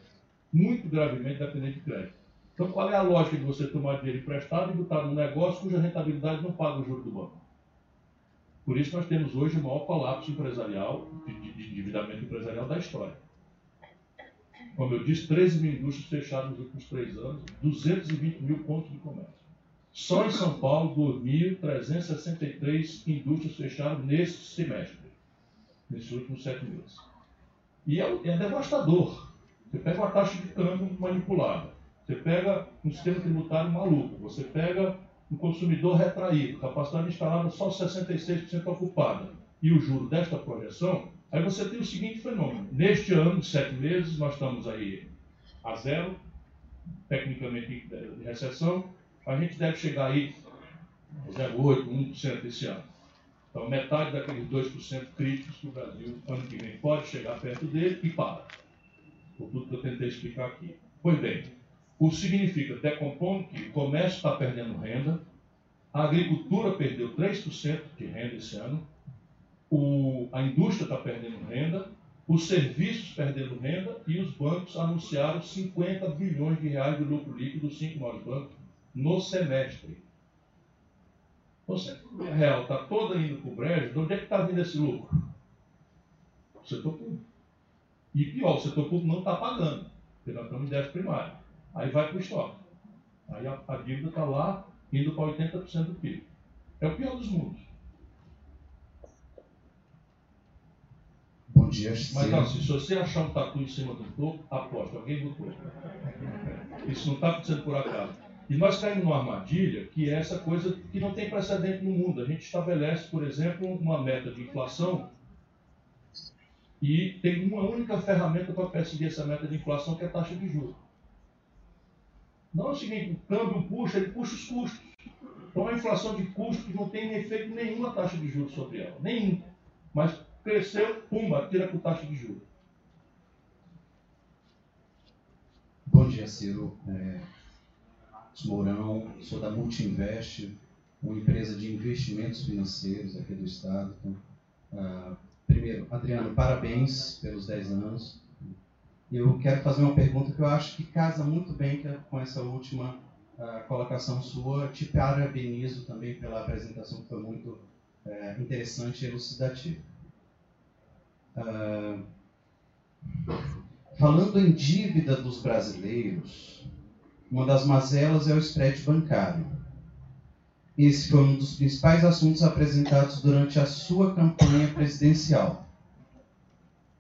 Muito gravemente dependente de crédito. Então, qual é a lógica de você tomar dinheiro emprestado e botar num negócio cuja rentabilidade não paga o juro do banco? Por isso, nós temos hoje o maior colapso empresarial, de, de endividamento empresarial da história. Como eu disse, 13 mil indústrias fechadas nos últimos três anos, 220 mil pontos de comércio. Só em São Paulo, 2.363 indústrias fecharam nesse semestre, nesses últimos sete meses. E é, é devastador. Você pega uma taxa de câmbio manipulada, você pega um sistema tributário maluco, você pega um consumidor retraído, capacidade instalada só 66% ocupada, e o juro desta projeção, aí você tem o seguinte fenômeno. Neste ano sete meses, nós estamos aí a zero, tecnicamente de recessão, a gente deve chegar aí a 0,8%, 1% esse ano. Então, metade daqueles 2% críticos que o Brasil, ano que vem, pode chegar perto dele e para. Por tudo que eu tentei explicar aqui. Pois bem, o significa, decompondo que o comércio está perdendo renda, a agricultura perdeu 3% de renda esse ano, o, a indústria está perdendo renda, os serviços perdendo renda e os bancos anunciaram 50 bilhões de reais de lucro líquido, os cinco maiores bancos, no semestre. Você, a real está toda indo para o brejo, de onde é que está vindo esse lucro? O setor público. E pior, o setor público não está pagando, porque nós estamos em déficit primário. Aí vai para o estoque. Aí a, a dívida está lá, indo para 80% do PIB. É o pior dos mundos. Bom dia, Mas não, se você achar um tatu em cima do topo, aposto, alguém botou. Isso não está acontecendo por acaso. E nós caímos numa armadilha que é essa coisa que não tem precedente no mundo. A gente estabelece, por exemplo, uma meta de inflação e tem uma única ferramenta para perseguir essa meta de inflação, que é a taxa de juros. Não é o seguinte, o câmbio puxa, ele puxa os custos. Então a inflação de custos não tem efeito nenhum na taxa de juros sobre ela. Nenhum. Mas cresceu, pumba, tira com taxa de juros. Bom dia, Ciro. É, Mourão, sou da Multinvest, uma empresa de investimentos financeiros aqui do Estado. Então, uh, primeiro, Adriano, parabéns pelos 10 anos. Eu quero fazer uma pergunta que eu acho que casa muito bem com essa última uh, colocação sua. Te parabenizo também pela apresentação, que foi muito uh, interessante e elucidativa. Uh, falando em dívida dos brasileiros, uma das mazelas é o spread bancário. Esse foi um dos principais assuntos apresentados durante a sua campanha presidencial.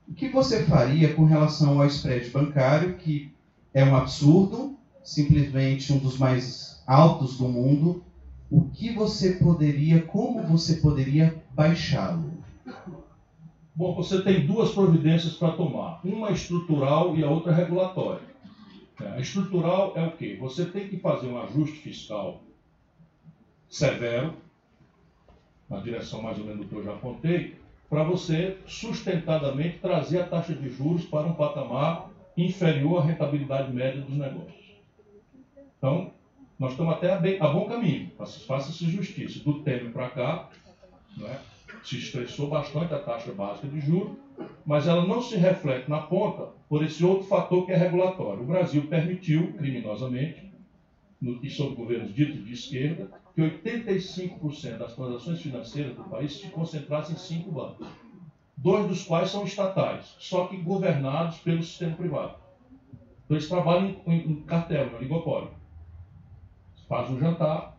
O que você faria com relação ao spread bancário, que é um absurdo, simplesmente um dos mais altos do mundo? O que você poderia, como você poderia baixá-lo? Bom, você tem duas providências para tomar, uma estrutural e a outra regulatória. É, a estrutural é o quê? Você tem que fazer um ajuste fiscal severo, na direção mais ou menos do que eu já apontei, para você sustentadamente trazer a taxa de juros para um patamar inferior à rentabilidade média dos negócios. Então, nós estamos até a, bem, a bom caminho, faça-se justiça. Do tempo para cá? Se estressou bastante a taxa básica de juros, mas ela não se reflete na ponta por esse outro fator que é regulatório. O Brasil permitiu, criminosamente, no, e sob governos ditos de esquerda, que 85% das transações financeiras do país se concentrassem em cinco bancos, dois dos quais são estatais, só que governados pelo sistema privado. Então eles trabalham em, em cartel, em oligopólio. Faz um jantar,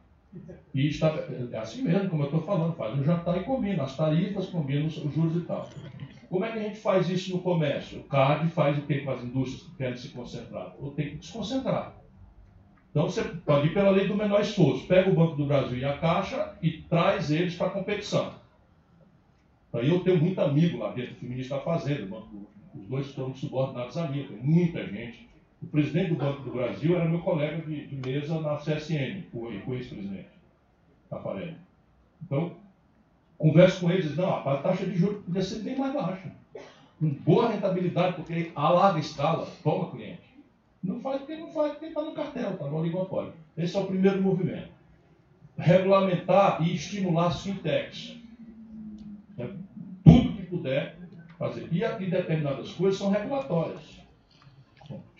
e está, é assim mesmo, como eu estou falando, faz um jantar e combina, as tarifas combinam os juros e tal. Como é que a gente faz isso no comércio? O CAD faz o que com as indústrias que querem se concentrar? Ou tem que desconcentrar. Então você pode ir pela lei do menor esforço. Pega o Banco do Brasil e a Caixa e traz eles para a competição. Aí eu tenho muito amigo lá dentro que o ministro está fazendo. Os dois estão subordinados a mim, tem muita gente. O presidente do Banco do Brasil era meu colega de, de mesa na CSN, o, o ex-presidente, Tafarelli. Então, converso com eles, não, a taxa de juros podia ser bem mais baixa. Com boa rentabilidade, porque a larga escala toma cliente. Não faz porque não faz, porque está no cartel, está no oligopólio. Esse é o primeiro movimento. Regulamentar e estimular as fintechs. É, tudo que puder fazer. E, e determinadas coisas são regulatórias.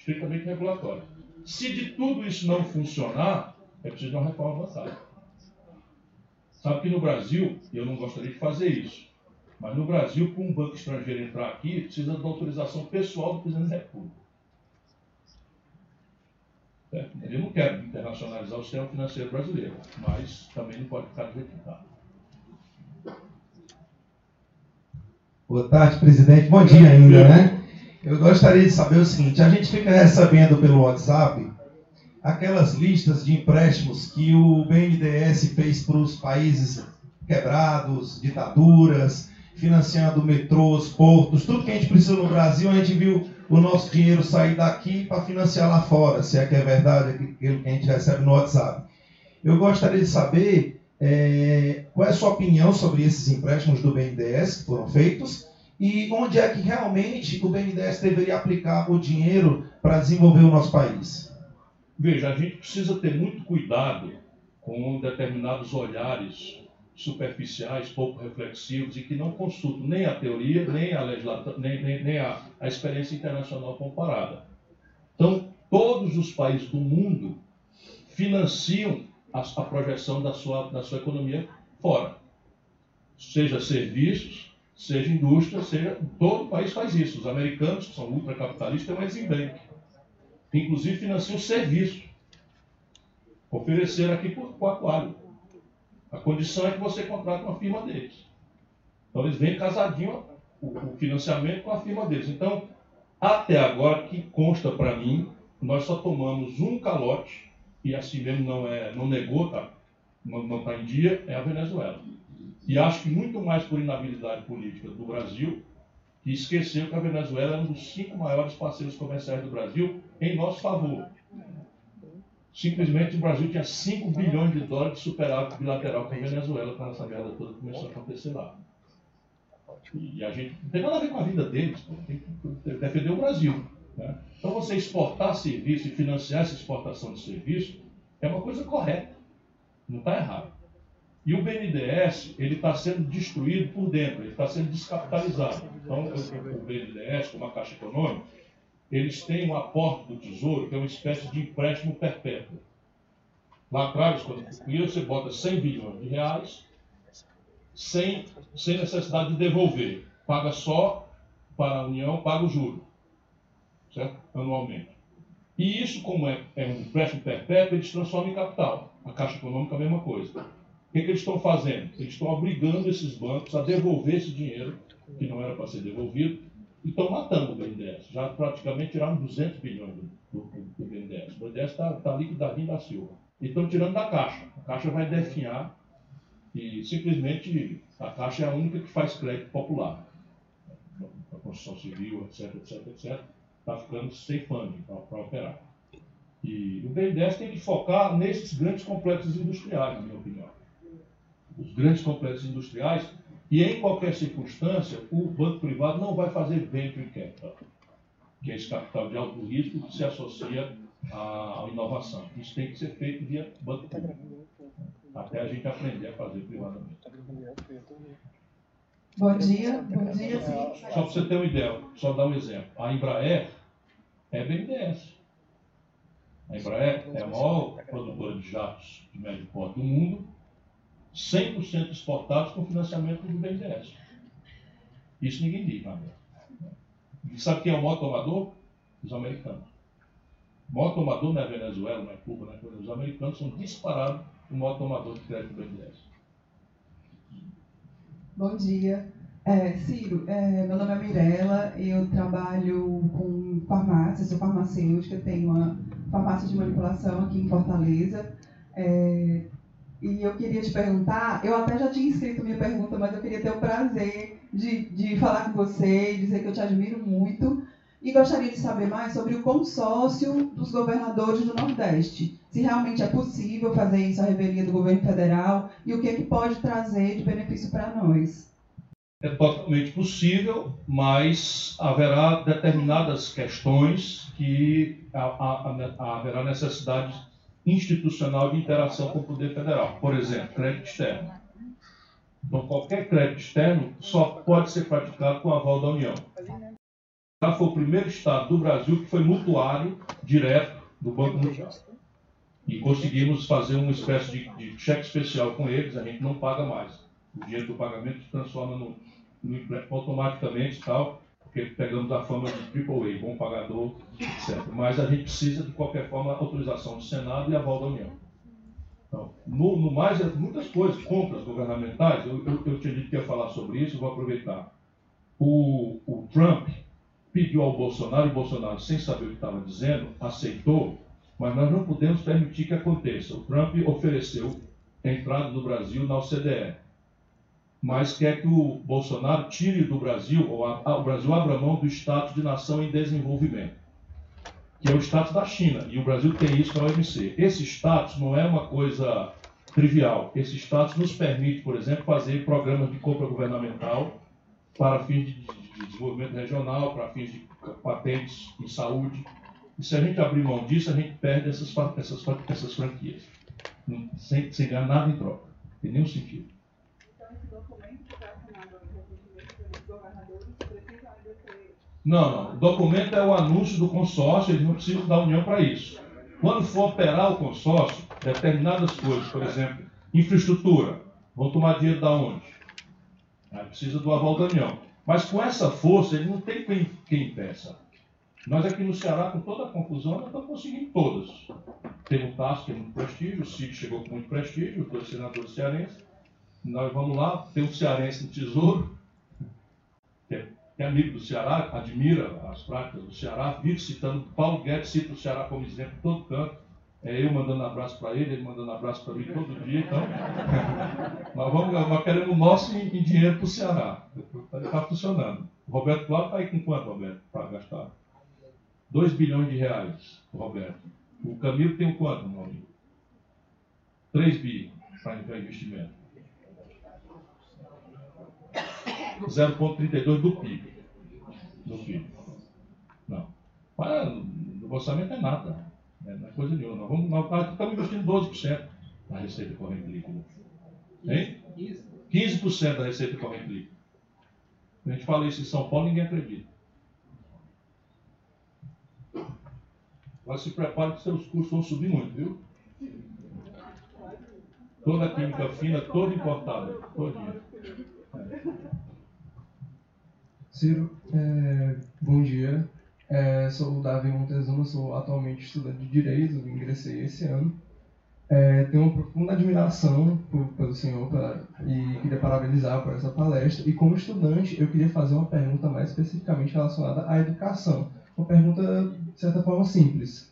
Estritamente regulatórias. Se de tudo isso não funcionar, é preciso de uma reforma avançada. Sabe que no Brasil, eu não gostaria de fazer isso, mas no Brasil, para um banco estrangeiro entrar aqui, precisa da autorização pessoal do presidente da República. Ele não quer internacionalizar o sistema financeiro brasileiro, mas também não pode ficar do jeito que está. Boa tarde, presidente. Bom dia ainda, né? Eu gostaria de saber o seguinte: a gente fica recebendo pelo WhatsApp aquelas listas de empréstimos que o BNDES fez para os países quebrados, ditaduras, financiando metrôs, portos, tudo que a gente precisa no Brasil, a gente viu o nosso dinheiro sair daqui para financiar lá fora, se é que é verdade aquilo que a gente recebe no WhatsApp. Eu gostaria de saber é, qual é a sua opinião sobre esses empréstimos do BNDES que foram feitos e onde é que realmente o BNDES deveria aplicar o dinheiro para desenvolver o nosso país. Veja, a gente precisa ter muito cuidado com determinados olhares superficiais, pouco reflexivos e que não consultam nem a teoria, nem a, nem, nem, nem a, a experiência internacional comparada. Então, todos os países do mundo financiam a, a projeção da sua, da sua economia fora. Seja serviços, seja indústria, seja. Todo país faz isso. Os americanos, que são ultracapitalistas, têm um Exim Bank, inclusive financiam serviço. Oferecer aqui por, por aquário. A condição é que você contrate uma firma deles. Então eles vêm casadinho o, o financiamento com a firma deles. Então, até agora, que consta para mim, nós só tomamos um calote, e assim mesmo não, é, não negou, tá? não está em dia, é a Venezuela. E acho que muito mais por inabilidade política do Brasil, que esqueceu que a Venezuela é um dos cinco maiores parceiros comerciais do Brasil em nosso favor. Simplesmente o Brasil tinha 5 bilhões de dólares de superávit bilateral com a Venezuela quando essa merda toda começou a acontecer lá. E a gente não tem nada a ver com a vida deles, tem que defender o Brasil. Né? Então você exportar serviço e financiar essa exportação de serviço é uma coisa correta, não está errado. E o BNDES ele está sendo destruído por dentro, ele está sendo descapitalizado. Então o BNDES, como a Caixa Econômica, eles têm um aporte do tesouro, que é uma espécie de empréstimo perpétuo. Lá atrás, quando cria, você bota 100 bilhões de reais, sem, sem necessidade de devolver. Paga só para a União, paga o juro, certo? anualmente. E isso, como é, é um empréstimo perpétuo, eles transformam em capital. A Caixa Econômica a mesma coisa. Que, que eles estão fazendo? Eles estão obrigando esses bancos a devolver esse dinheiro, que não era para ser devolvido, e estão matando o BNDES. Já praticamente tiraram 200 bilhões do, do, do BNDES. O BNDES está tá liquidadinho da Silva. E estão tirando da Caixa. A Caixa vai definhar e simplesmente a Caixa é a única que faz crédito popular. A construção civil, etc, etc, etc. Está ficando sem funding para operar. E o BNDES tem que focar nesses grandes complexos industriais, na minha opinião. Os grandes complexos industriais e em qualquer circunstância, o banco privado não vai fazer venture capital, que é esse capital de alto risco que se associa à, inovação. Isso tem que ser feito via banco público, até a gente aprender a fazer privadamente. Bom dia, bom dia, sim. Só para você ter uma ideia, só dar um exemplo. A Embraer é BNDES. A Embraer é a maior produtora de jatos de médio porte do mundo 100% exportados com financiamento do BNDES. Isso ninguém diz, nada. E sabe quem é o maior tomador? Os americanos. O maior tomador não é Venezuela, não é Cuba, não é Os americanos são disparados o maior tomador de crédito do BNDES. Bom dia. É, Ciro, é, meu nome é Mirella, eu trabalho com farmácia, sou farmacêutica, tenho uma farmácia de manipulação aqui em Fortaleza. É, e eu queria te perguntar, eu até já tinha escrito minha pergunta, mas eu queria ter o prazer de, de falar com você e dizer que eu te admiro muito. E gostaria de saber mais sobre o consórcio dos governadores do Nordeste. Se realmente é possível fazer isso à revelia do governo federal e o que, é que pode trazer de benefício para nós. é totalmente possível, mas haverá determinadas questões que haverá necessidade institucional de interação com o poder federal. Por exemplo, crédito externo. Então, qualquer crédito externo só pode ser praticado com aval da União. Já foi o primeiro estado do Brasil que foi mutuário direto do Banco Mundial. E conseguimos fazer uma espécie de, de cheque especial com eles, a gente não paga mais. O dinheiro do pagamento se transforma no, no automaticamente tal, porque pegamos a fama de AAA, bom pagador, etc. Mas a gente precisa, de qualquer forma, autorização do Senado e aval da União. Então, no, no mais, muitas coisas, compras governamentais, eu, eu, eu tinha dito que ia falar sobre isso, vou aproveitar. O, o Trump pediu ao Bolsonaro, e o Bolsonaro, sem saber o que estava dizendo, aceitou, mas nós não podemos permitir que aconteça. O Trump ofereceu entrada no Brasil na OCDE, mas quer que o Bolsonaro tire do Brasil, ou a, a, o Brasil abra mão do status de nação em desenvolvimento que é o status da China, e o Brasil tem isso na OMC. Esse status não é uma coisa trivial. Esse status nos permite, por exemplo, fazer programas de compra governamental para fins de, de desenvolvimento regional, para fins de patentes em saúde. E se a gente abrir mão disso, a gente perde essas, essas, essas franquias, sem, sem ganhar nada em troca. Tem nenhum sentido. Então, esse documento que está assinado recentemente pelos governadores precisa ainda ser não. O documento é o anúncio do consórcio, eles não precisam da União para isso. Quando for operar o consórcio, determinadas coisas, por exemplo, infraestrutura, vão tomar dinheiro da onde? Aí precisa do aval da União. Mas com essa força, ele não tem quem, quem impeça. Nós aqui no Ceará, com toda a confusão, nós estamos conseguindo todas. Tem o Tasso, que é muito prestígio, o Cid chegou com muito prestígio, os dois cearenses. Nós vamos lá, tem um cearense no Tesouro, que é que é amigo do Ceará, admira as práticas do Ceará, vive citando, Paulo Guedes cita o Ceará como exemplo em todo canto. É eu mandando abraço para ele, ele mandando abraço para mim todo dia, então. (laughs) nós, vamos, nós queremos o nosso em, em dinheiro para o Ceará. Está funcionando. O Roberto Cláudio está aí com quanto, Roberto, para gastar? 2 bilhões de reais, Roberto. O Camilo tem o quanto, meu amigo? 3 bi para investimento. 0,32 do PIB. Do PIB. Não. Para, o orçamento é nada. Né? Não é coisa nenhuma. Nós, vamos, nós estamos investindo 12% na receita corrente líquida. Hein? 15% da receita corrente líquida. A gente fala isso em São Paulo ninguém acredita. Agora se prepare que seus custos vão subir muito, viu? Toda a química fina, toda importada, todinha. É. Ciro, é, bom dia. É, sou o Davi Montezuma, sou atualmente estudante de Direito, ingressei esse ano. É, tenho uma profunda admiração por, pelo senhor pra, e queria parabenizar por essa palestra. E como estudante, eu queria fazer uma pergunta mais especificamente relacionada à educação. Uma pergunta, de certa forma, simples.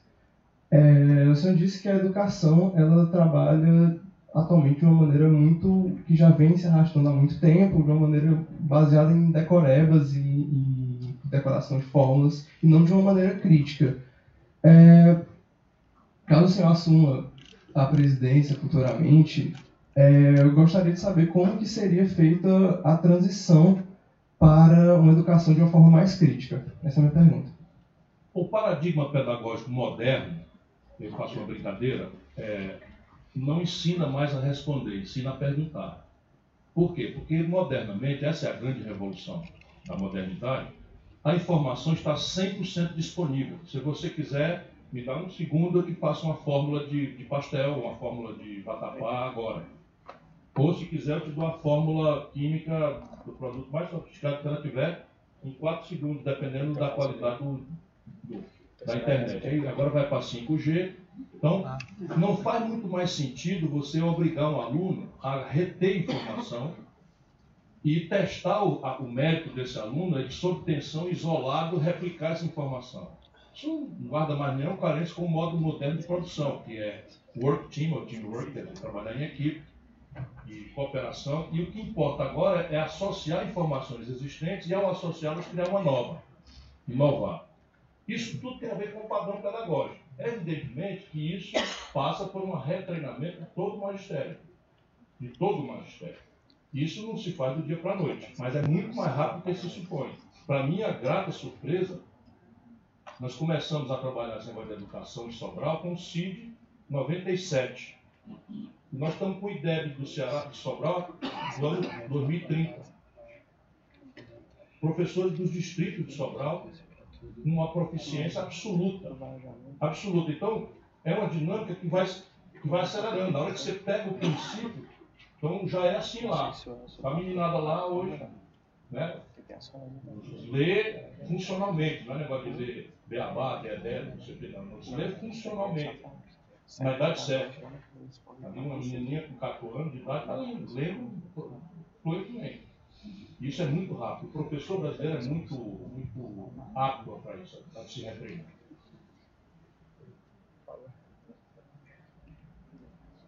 É, o senhor disse que a educação ela trabalha atualmente de uma maneira muito que já vem se arrastando há muito tempo, de uma maneira baseada em decorebas e, e decoração de fórmulas, e não de uma maneira crítica. É, caso o senhor assuma a presidência futuramente, é, eu gostaria de saber como que seria feita a transição para uma educação de uma forma mais crítica. Essa é a minha pergunta. O paradigma pedagógico moderno, eu faço uma brincadeira, é, não ensina mais a responder, ensina a perguntar. Por quê? Porque modernamente, essa é a grande revolução da modernidade, a informação está 100% disponível. Se você quiser, me dá um segundo eu te faço uma fórmula de, de pastel, uma fórmula de vatapá agora. Ou se quiser, eu te dou a fórmula química do produto mais sofisticado que ela tiver em 4 segundos, dependendo da qualidade do, do, da internet. Aí agora vai para 5G, então, não faz muito mais sentido você obrigar um aluno a reter informação e testar o, a, o mérito desse aluno é de, sob tensão, isolado, replicar essa informação. Isso não guarda mais nenhum carência com o modo moderno de produção, que é work team ou teamwork, quer dizer, trabalhar em equipe e cooperação. E o que importa agora é associar informações existentes e, ao associá-las, criar uma nova, inovar. Isso tudo tem a ver com o padrão pedagógico. Evidentemente que isso passa por um retreinamento de todo o magistério. De todo o magistério. Isso não se faz do dia para a noite, mas é muito mais rápido do que se supõe. Para minha grata surpresa, nós começamos a trabalhar esse negócio de educação de Sobral com o CID 97. Nós estamos com o IDEB do Ceará de Sobral no ano 2030. Professores dos distritos de Sobral, uma proficiência absoluta. Absoluta. Então, é uma dinâmica que vai, que vai acelerando. Na hora que você pega o princípio, então já é assim lá. A meninada lá hoje, né? Lê funcionalmente, não é negócio de ler beabá, dedé, não sei o que, não. Você lê funcionalmente. Na idade certa. Ali uma menininha com 4 anos de idade está lendo fluentemente. Isso é muito rápido. O professor brasileiro é muito, muito apto para isso, para se repreender.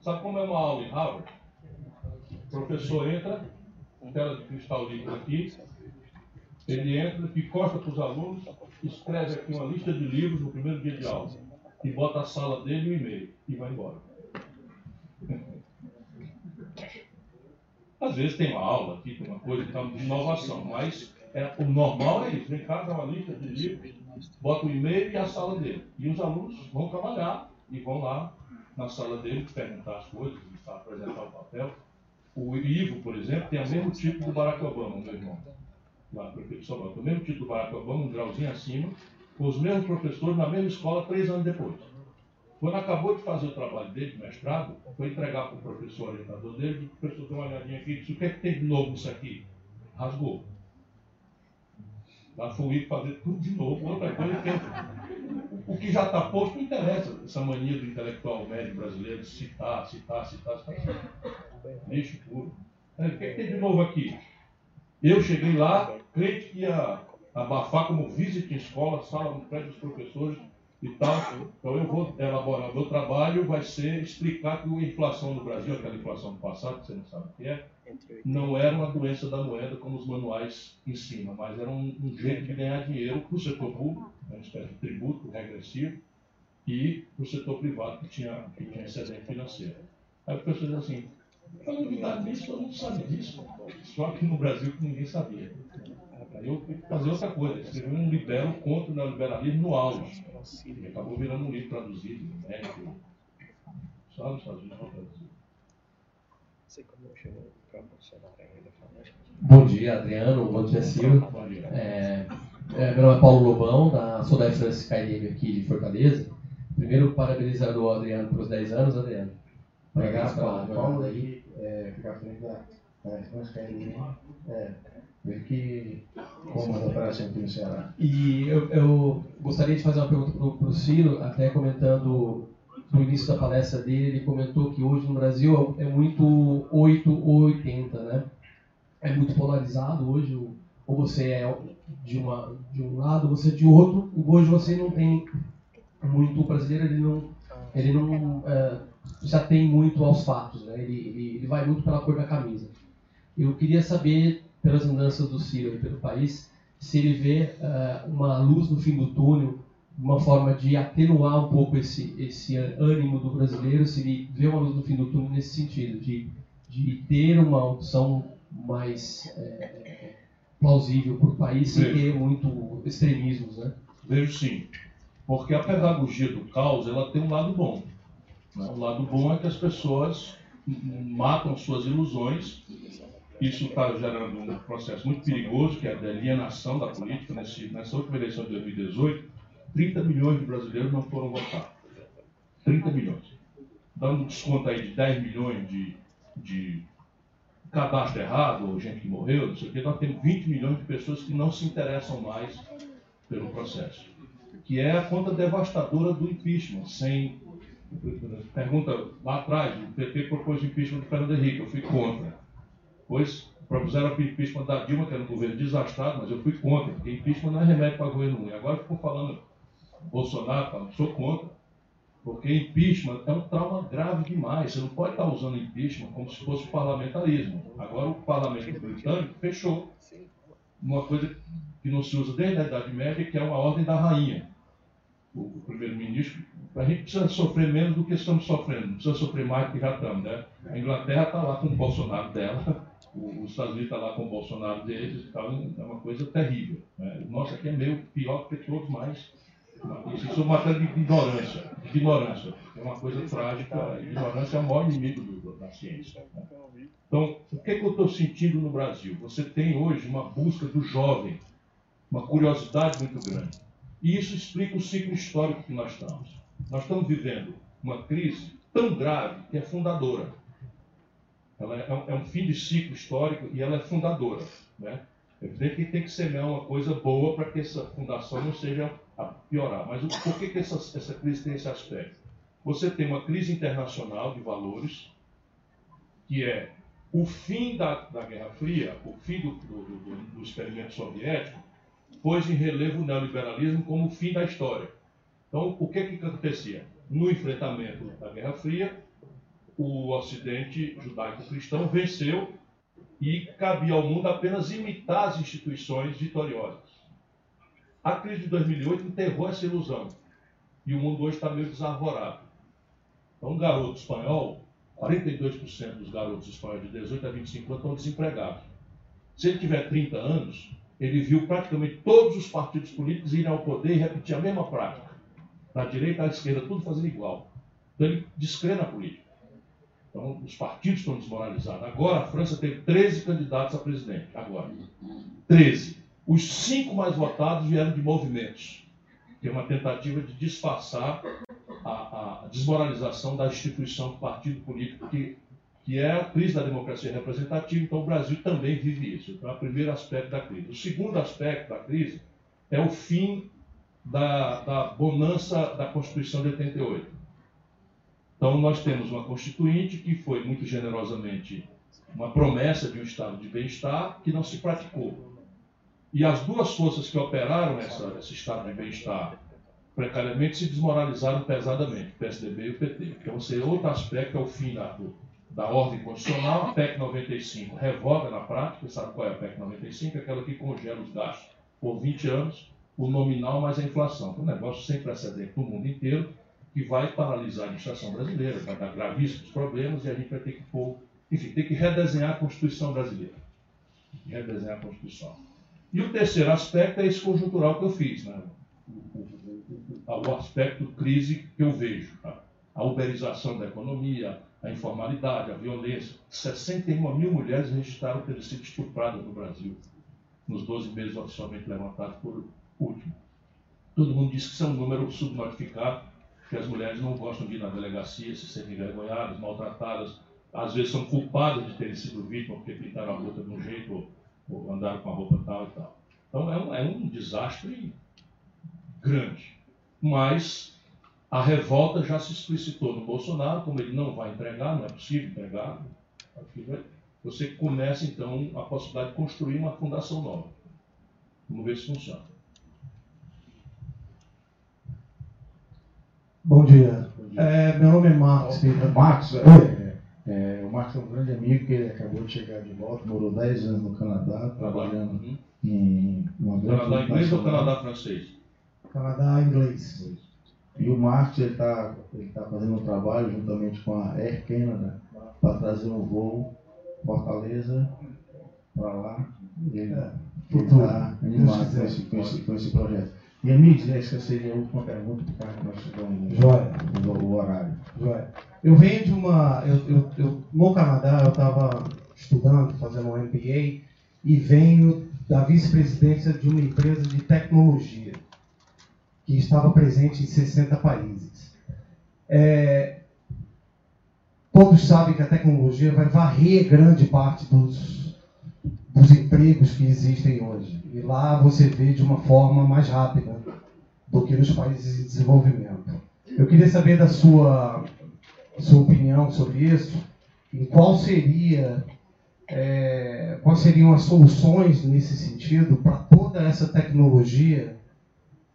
Sabe como é uma aula em Harvard? O professor entra, tela de cristal líquido aqui, ele entra e costa para os alunos, escreve aqui uma lista de livros no primeiro dia de aula e bota a sala dele e o e-mail e vai embora. Às vezes tem uma aula aqui, tem uma coisa de inovação, mas é, o normal é isso. Vem cá, dá uma lista de livros, bota o e-mail e a sala dele. E os alunos vão trabalhar e vão lá na sala dele perguntar as coisas, apresentar o papel. O Ivo, por exemplo, tem o mesmo tipo do Barack Obama, meu irmão. Lá prefeito de Sobral. Tem o mesmo tipo do Barack Obama, um grauzinho acima, com os mesmos professores na mesma escola três anos depois. Quando acabou de fazer o trabalho dele, de mestrado, foi entregar para o professor orientador dele, o professor deu uma olhadinha aqui e disse, o que é que tem de novo nisso aqui? Rasgou. Foi ir fazer tudo de novo, outra coisa que o que já está posto não interessa, essa mania do intelectual médio brasileiro de citar, citar, citar, citar. Lixo puro. O que, é que tem de novo aqui? Eu cheguei lá, crente que ia abafar como visita em escola, sala no prédio dos professores e tal. Então eu vou elaborar. O meu trabalho vai ser explicar que a inflação no Brasil, aquela inflação do passado, que você não sabe o que é, não era uma doença da moeda como os manuais ensinam, mas era um, um jeito de ganhar dinheiro para o setor público, uma espécie de tributo regressivo, e para o setor privado que tinha, que tinha excedente financeiro. Aí o professor diz assim, a novidade disso, todo mundo sabe disso, só que no Brasil que ninguém sabia. Aí eu fui fazer outra coisa, escrevi um libelo contra o neoliberalismo no auge. E acabou virando um livro traduzido, médico, só nos Estados Unidos não traduzido. Bom dia, Adriano. Bom dia, Ciro. É, é, meu nome é Paulo Lobão, da, sou da KLM aqui de Fortaleza. Primeiro, parabenizando o Adriano pelos 10 anos, Adriano. Obrigado, Paulo. Paulo aí, é, ficar frente da, da KLM. É, ver que como a operação aqui no Ceará. E eu, eu gostaria de fazer uma pergunta para o Ciro, até comentando no início da palestra dele, ele comentou que hoje no Brasil é muito 8 ou 80, né? É muito polarizado hoje, ou você é de, uma, de um lado, ou você é de outro, hoje você não tem muito, o brasileiro ele não, ele não é, já tem muito aos fatos, né? Ele, ele, ele vai muito pela cor da camisa. Eu queria saber, pelas andanças do Ciro e pelo país, se ele vê uh, uma luz no fim do túnel, uma forma de atenuar um pouco esse, esse ânimo do brasileiro, se vê uma luz no fim do túnel nesse sentido, de, de ter uma opção mais é, plausível para o país sem ter muito extremismos, né? Vejo sim. Porque a pedagogia do caos, ela tem um lado bom. Né? O lado bom é que as pessoas matam suas ilusões. Isso está gerando um processo muito perigoso, que é a alienação da política. Nesse, nessa última eleição de 2018, 30 milhões de brasileiros não foram votar. 30 milhões. Dando desconto aí de 10 milhões de, de cadastro errado, ou gente que morreu, não sei o quê, nós temos 20 milhões de pessoas que não se interessam mais pelo processo. Que é a conta devastadora do impeachment. Sem, pergunta lá atrás, o PT propôs o impeachment do Fernando Henrique, eu fui contra. Pois propuseram o impeachment da Dilma, que era um governo desastrado, mas eu fui contra, porque impeachment não é remédio para governo ruim. Agora ficou falando Bolsonaro, tá, sou contra. Porque impeachment é um trauma grave demais. Você não pode estar usando impeachment como se fosse parlamentarismo. Agora o parlamento britânico fechou uma coisa que não se usa desde a Idade Média, que é uma ordem da rainha. O, primeiro-ministro, a gente precisa sofrer menos do que estamos sofrendo, não precisa sofrer mais do que já estamos. Né? A Inglaterra está lá com o Bolsonaro dela, (laughs) os Estados Unidos estão tá lá com o Bolsonaro deles e tal, é uma coisa terrível. Né? O nosso aqui é meio pior que todos, mas isso é uma matéria de ignorância. De ignorância. É uma coisa trágica. Ignorância é o maior inimigo do, da ciência. Né? Então, o que, é que eu estou sentindo no Brasil? Você tem hoje uma busca do jovem, uma curiosidade muito grande. E isso explica o ciclo histórico que nós estamos. Nós estamos vivendo uma crise tão grave que é fundadora. Ela é, é um fim de ciclo histórico e ela é fundadora. Né? É evidente que tem que semear uma coisa boa para que essa fundação não seja a piorar. Mas por que, que essa, essa crise tem esse aspecto? Você tem uma crise internacional de valores, que é o fim da, da Guerra Fria, o fim do, do, do, do experimento soviético, pôs em relevo o neoliberalismo como o fim da história. Então, o que, que acontecia? No enfrentamento da Guerra Fria, o Ocidente judaico-cristão venceu e cabia ao mundo apenas imitar as instituições vitoriosas. A crise de 2008 enterrou essa ilusão e o mundo hoje está meio desarvorado. Então, um garoto espanhol, 42% dos garotos espanhóis de 18 a 25 anos estão desempregados. Se ele tiver 30 anos, ele viu praticamente todos os partidos políticos irem ao poder e repetir a mesma prática. Da direita à esquerda, tudo fazendo igual. Então ele descrê na política. Então os partidos estão desmoralizados. Agora a França tem 13 candidatos a presidente. Agora. 13. Os cinco mais votados vieram de movimentos, que é uma tentativa de disfarçar a, a desmoralização da instituição do partido político que que é a crise da democracia representativa, então o Brasil também vive isso. Então, é o primeiro aspecto da crise. O segundo aspecto da crise é o fim da, da bonança da Constituição de 88. Então, nós temos uma Constituinte que foi muito generosamente uma promessa de um estado de bem-estar que não se praticou. E as duas forças que operaram essa, esse estado de bem-estar precariamente se desmoralizaram pesadamente, o PSDB e o PT. Então, você, outro aspecto é o fim da, da ordem constitucional, a PEC 95 revoga na prática, sabe qual é a PEC 95? Aquela que congela os gastos por 20 anos, o nominal mais a inflação. É um negócio sem precedente no mundo inteiro, que vai paralisar a administração brasileira, vai dar gravíssimos problemas e a gente vai ter que pôr, enfim, ter que redesenhar a Constituição brasileira. Redesenhar a Constituição. E o terceiro aspecto é esse conjuntural que eu fiz, né? o, aspecto crise que eu vejo. Tá? A uberização da economia, a informalidade, a violência. 61 mil mulheres registraram ter sido estupradas no Brasil, nos 12 meses oficialmente levantados por último. Todo mundo diz que isso é um número subnotificado, que as mulheres não gostam de ir na delegacia, se serem envergonhadas, maltratadas, às vezes são culpadas de terem sido vítimas porque pintaram a roupa de um jeito ou, andaram com a roupa tal e tal. Então é um, é um desastre grande. Mas a revolta já se explicitou no Bolsonaro, como ele não vai entregar, não é possível entregar. Você começa então a possibilidade de construir uma fundação nova. Vamos ver se funciona. Bom dia. É, meu nome é Marcos. Marcos, é, é, o Marcos é um grande amigo que ele acabou de chegar de volta, morou 10 anos no Canadá, trabalhando uhum. em uma grande Canadá inglês ou Canadá francês? Canadá inglês. E o Marcos está ele tá fazendo um trabalho juntamente com a Air Canada para trazer um voo Fortaleza para lá. Ele está animado com esse, com, esse, com esse projeto. E amigos, essa seria a última pergunta, porque nós chegamos o, horário. Joia. Eu venho de uma. Eu, eu, eu no Canadá eu estava estudando, fazendo um MBA, e venho da vice-presidência de uma empresa de tecnologia que estava presente em 60 países. É, todos sabem que a tecnologia vai varrer grande parte dos, dos empregos que existem hoje. E lá você vê de uma forma mais rápida do que nos países de desenvolvimento. Eu queria saber da sua, sua opinião sobre isso, e qual seria, é, quais seriam as soluções nesse sentido para toda essa tecnologia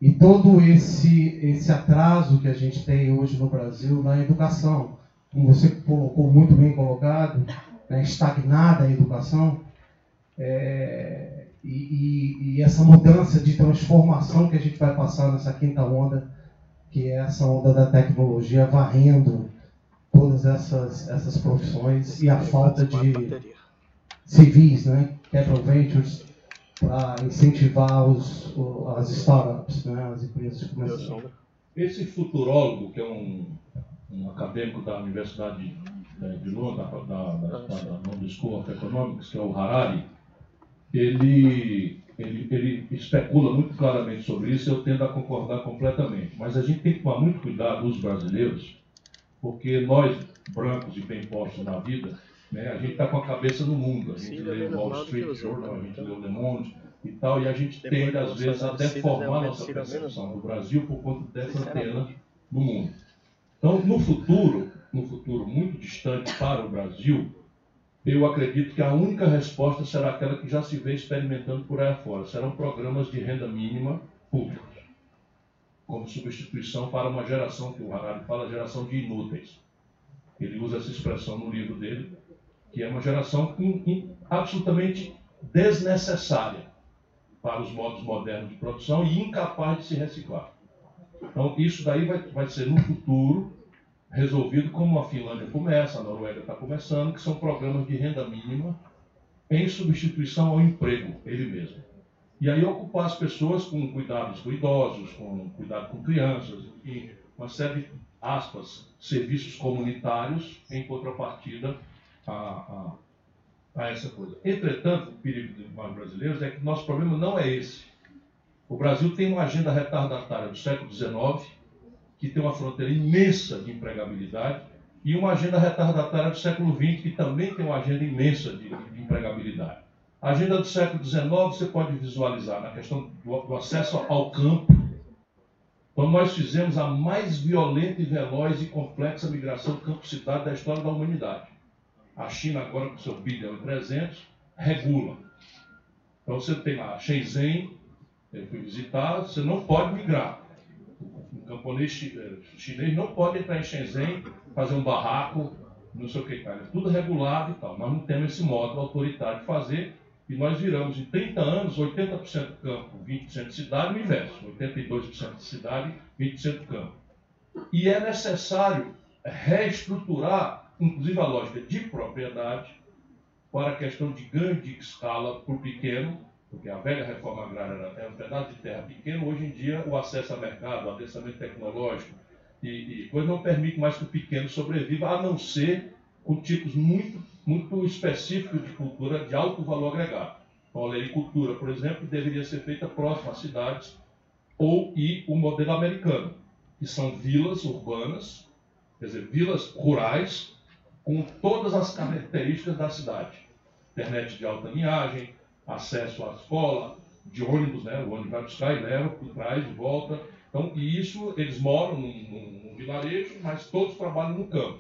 e todo esse, esse atraso que a gente tem hoje no Brasil na educação, como você colocou muito bem colocado, né, estagnada a educação, é, e, e, e, essa mudança de transformação que a gente vai passar nessa quinta onda, que é essa onda da tecnologia varrendo todas essas, essas profissões e a falta de civis, né? Capital Ventures, para incentivar os, as startups, né? as empresas começam. Esse futurólogo, que é um, um acadêmico da Universidade de, de Londres, da, da, da, School of Economics, que é o Harari, ele, ele, ele especula muito claramente sobre isso e eu tendo a concordar completamente. Mas a gente tem que tomar muito cuidado, os brasileiros, porque nós, brancos e bem postos na vida, né, a gente está com a cabeça no mundo. A gente lê o Wall Street Journal, a gente lê o Le Monde e tal, e a gente tende, às vezes, a deformar nossa percepção do Brasil por conta dessa antena no mundo. Então, no futuro, no futuro muito distante para o Brasil, eu acredito que a única resposta será aquela que já se vê experimentando por aí fora. Serão programas de renda mínima públicos, como substituição para uma geração que o Harari fala, geração de inúteis. Ele usa essa expressão no livro dele, que é uma geração in, in, absolutamente desnecessária para os modos modernos de produção e incapaz de se reciclar. Então, isso daí vai, vai ser no futuro resolvido como a Finlândia começa, a Noruega está começando, que são programas de renda mínima em substituição ao emprego, ele mesmo. E aí ocupar as pessoas com cuidados com idosos, com cuidado com crianças, e uma série de, aspas, serviços comunitários em contrapartida a, a, a essa coisa. Entretanto, o perigo dos brasileiros é que nosso problema não é esse. O Brasil tem uma agenda retardatária do século XIX, que tem uma fronteira imensa de empregabilidade, e uma agenda retardatária do século XX, que também tem uma agenda imensa de, de empregabilidade. A agenda do século XIX você pode visualizar na questão do, do acesso ao campo. Então, nós fizemos a mais violenta e veloz e complexa migração campo-cidade da história da humanidade. A China, agora com seu bilhão e 300, regula. Então, você tem lá Shenzhen, eu fui visitar, você não pode migrar camponês eh, chinês não pode entrar em Shenzhen, fazer um barraco, não sei o que, cara. É tudo regulado e tal. Nós não temos esse modo autoritário de fazer e nós viramos em 30 anos 80% campo, 20% de cidade, o inverso. 82% de cidade, 20% campo. E é necessário reestruturar, inclusive, a lógica de propriedade para a questão de ganho de escala para o pequeno porque a velha reforma agrária era, um pedaço de terra pequeno, hoje em dia o acesso ao mercado, o adensamento tecnológico e, e coisa não permite mais que o pequeno sobreviva, a não ser com tipos muito, muito específicos de cultura de alto valor agregado. Então, a olericultura, por exemplo, deveria ser feita próxima às cidades, ou e o modelo americano, que são vilas urbanas, quer dizer, vilas rurais, com todas as características da cidade. Internet de alta linhagem, acesso à escola, de ônibus, né? O ônibus vai buscar e leva, e volta. Então, e isso, eles moram num, num, num, vilarejo, mas todos trabalham no campo.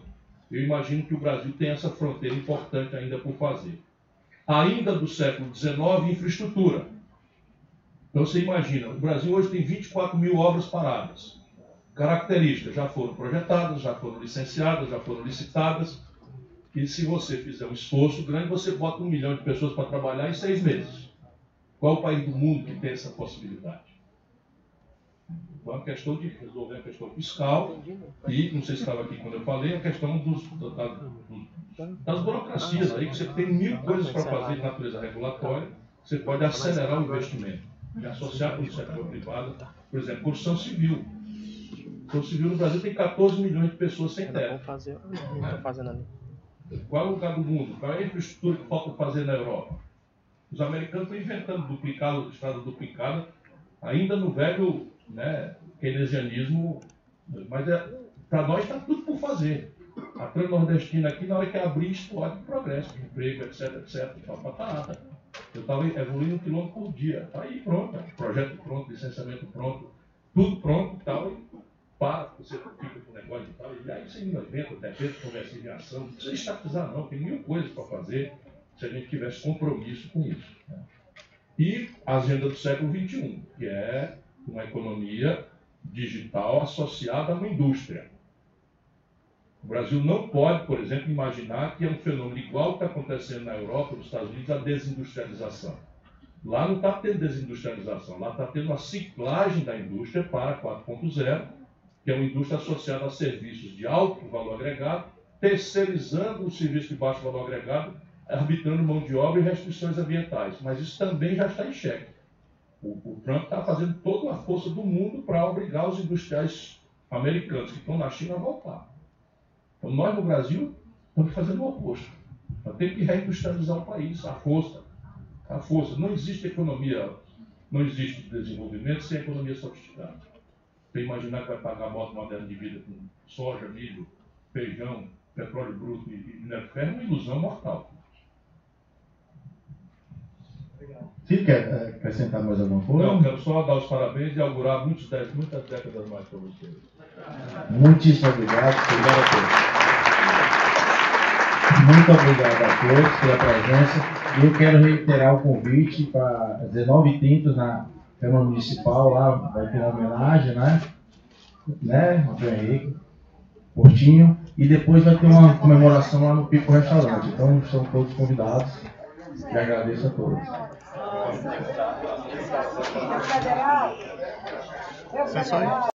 Eu imagino que o Brasil tem essa fronteira importante ainda por fazer. Ainda do século XIX, infraestrutura. Então você imagina, o Brasil hoje tem 24 mil obras paradas. Características já foram projetadas, já foram licenciadas, já foram licitadas, que se você fizer um esforço grande, você bota um milhão de pessoas para trabalhar em seis meses. Qual o país do mundo que tem essa possibilidade? Então, a questão de resolver a questão fiscal e, não sei se estava aqui quando eu falei, a questão dos, da, das burocracias aí, que você tem mil coisas para fazer de natureza regulatória, você pode acelerar o investimento e associar com o setor privado, por exemplo, construção civil. Construção civil no Brasil tem 14 milhões de pessoas sem terra. Vamos fazer, fazendo ali. Qual é o lugar do mundo? Qual é a infraestrutura que falta fazer na Europa? Os americanos estão inventando duplicado, estrada duplicada, ainda no velho né, keynesianismo, mas é, para nós está tudo por fazer. A transnordestina aqui, na hora que abrir, explode progresso, emprego, etc, etc. Nada. Eu estava evoluindo um quilômetro por dia. Está aí pronto, projeto pronto, licenciamento pronto, tudo pronto e tal para, você fica com o negócio e tal, e aí você inventa, de repente, conversa de ação, não precisa estatizar não, tem mil coisas para fazer se a gente tivesse compromisso com isso. Né? E a agenda do século XXI, que é uma economia digital associada a uma indústria. O Brasil não pode, por exemplo, imaginar que é um fenômeno igual que está acontecendo na Europa, nos Estados Unidos, a desindustrialização. Lá não está tendo desindustrialização, lá está tendo uma ciclagem da indústria para 4.0, que é uma indústria associada a serviços de alto valor agregado, terceirizando o serviço de baixo valor agregado arbitrando mão de obra e restrições ambientais. Mas isso também já está em xeque. O, o Trump está fazendo toda a força do mundo para obrigar os industriais americanos que estão na China a voltar. Então, nós no Brasil estamos fazendo o oposto. Nós temos que reindustrializar o país, à força. À força. Não existe economia, não existe desenvolvimento sem economia sofisticada. Você imaginar que vai pagar a moto moderna de vida com soja, milho, feijão, petróleo bruto e minério de ferro é uma ilusão mortal. Se quer eh, acrescentar mais alguma coisa? Não, quero só dar os parabéns e augurar muitos, muitas décadas mais para vocês. Muitíssimo obrigado. Obrigado a todos. Muito obrigado a todos pela presença. E eu quero reiterar o convite para 19h30 na Câmara Municipal, lá vai ter uma homenagem, né? Né, Henrique, Portinho. E depois vai ter uma comemoração lá no Pico Restaurante. Então estão todos convidados. E agradeço a todos. Federal.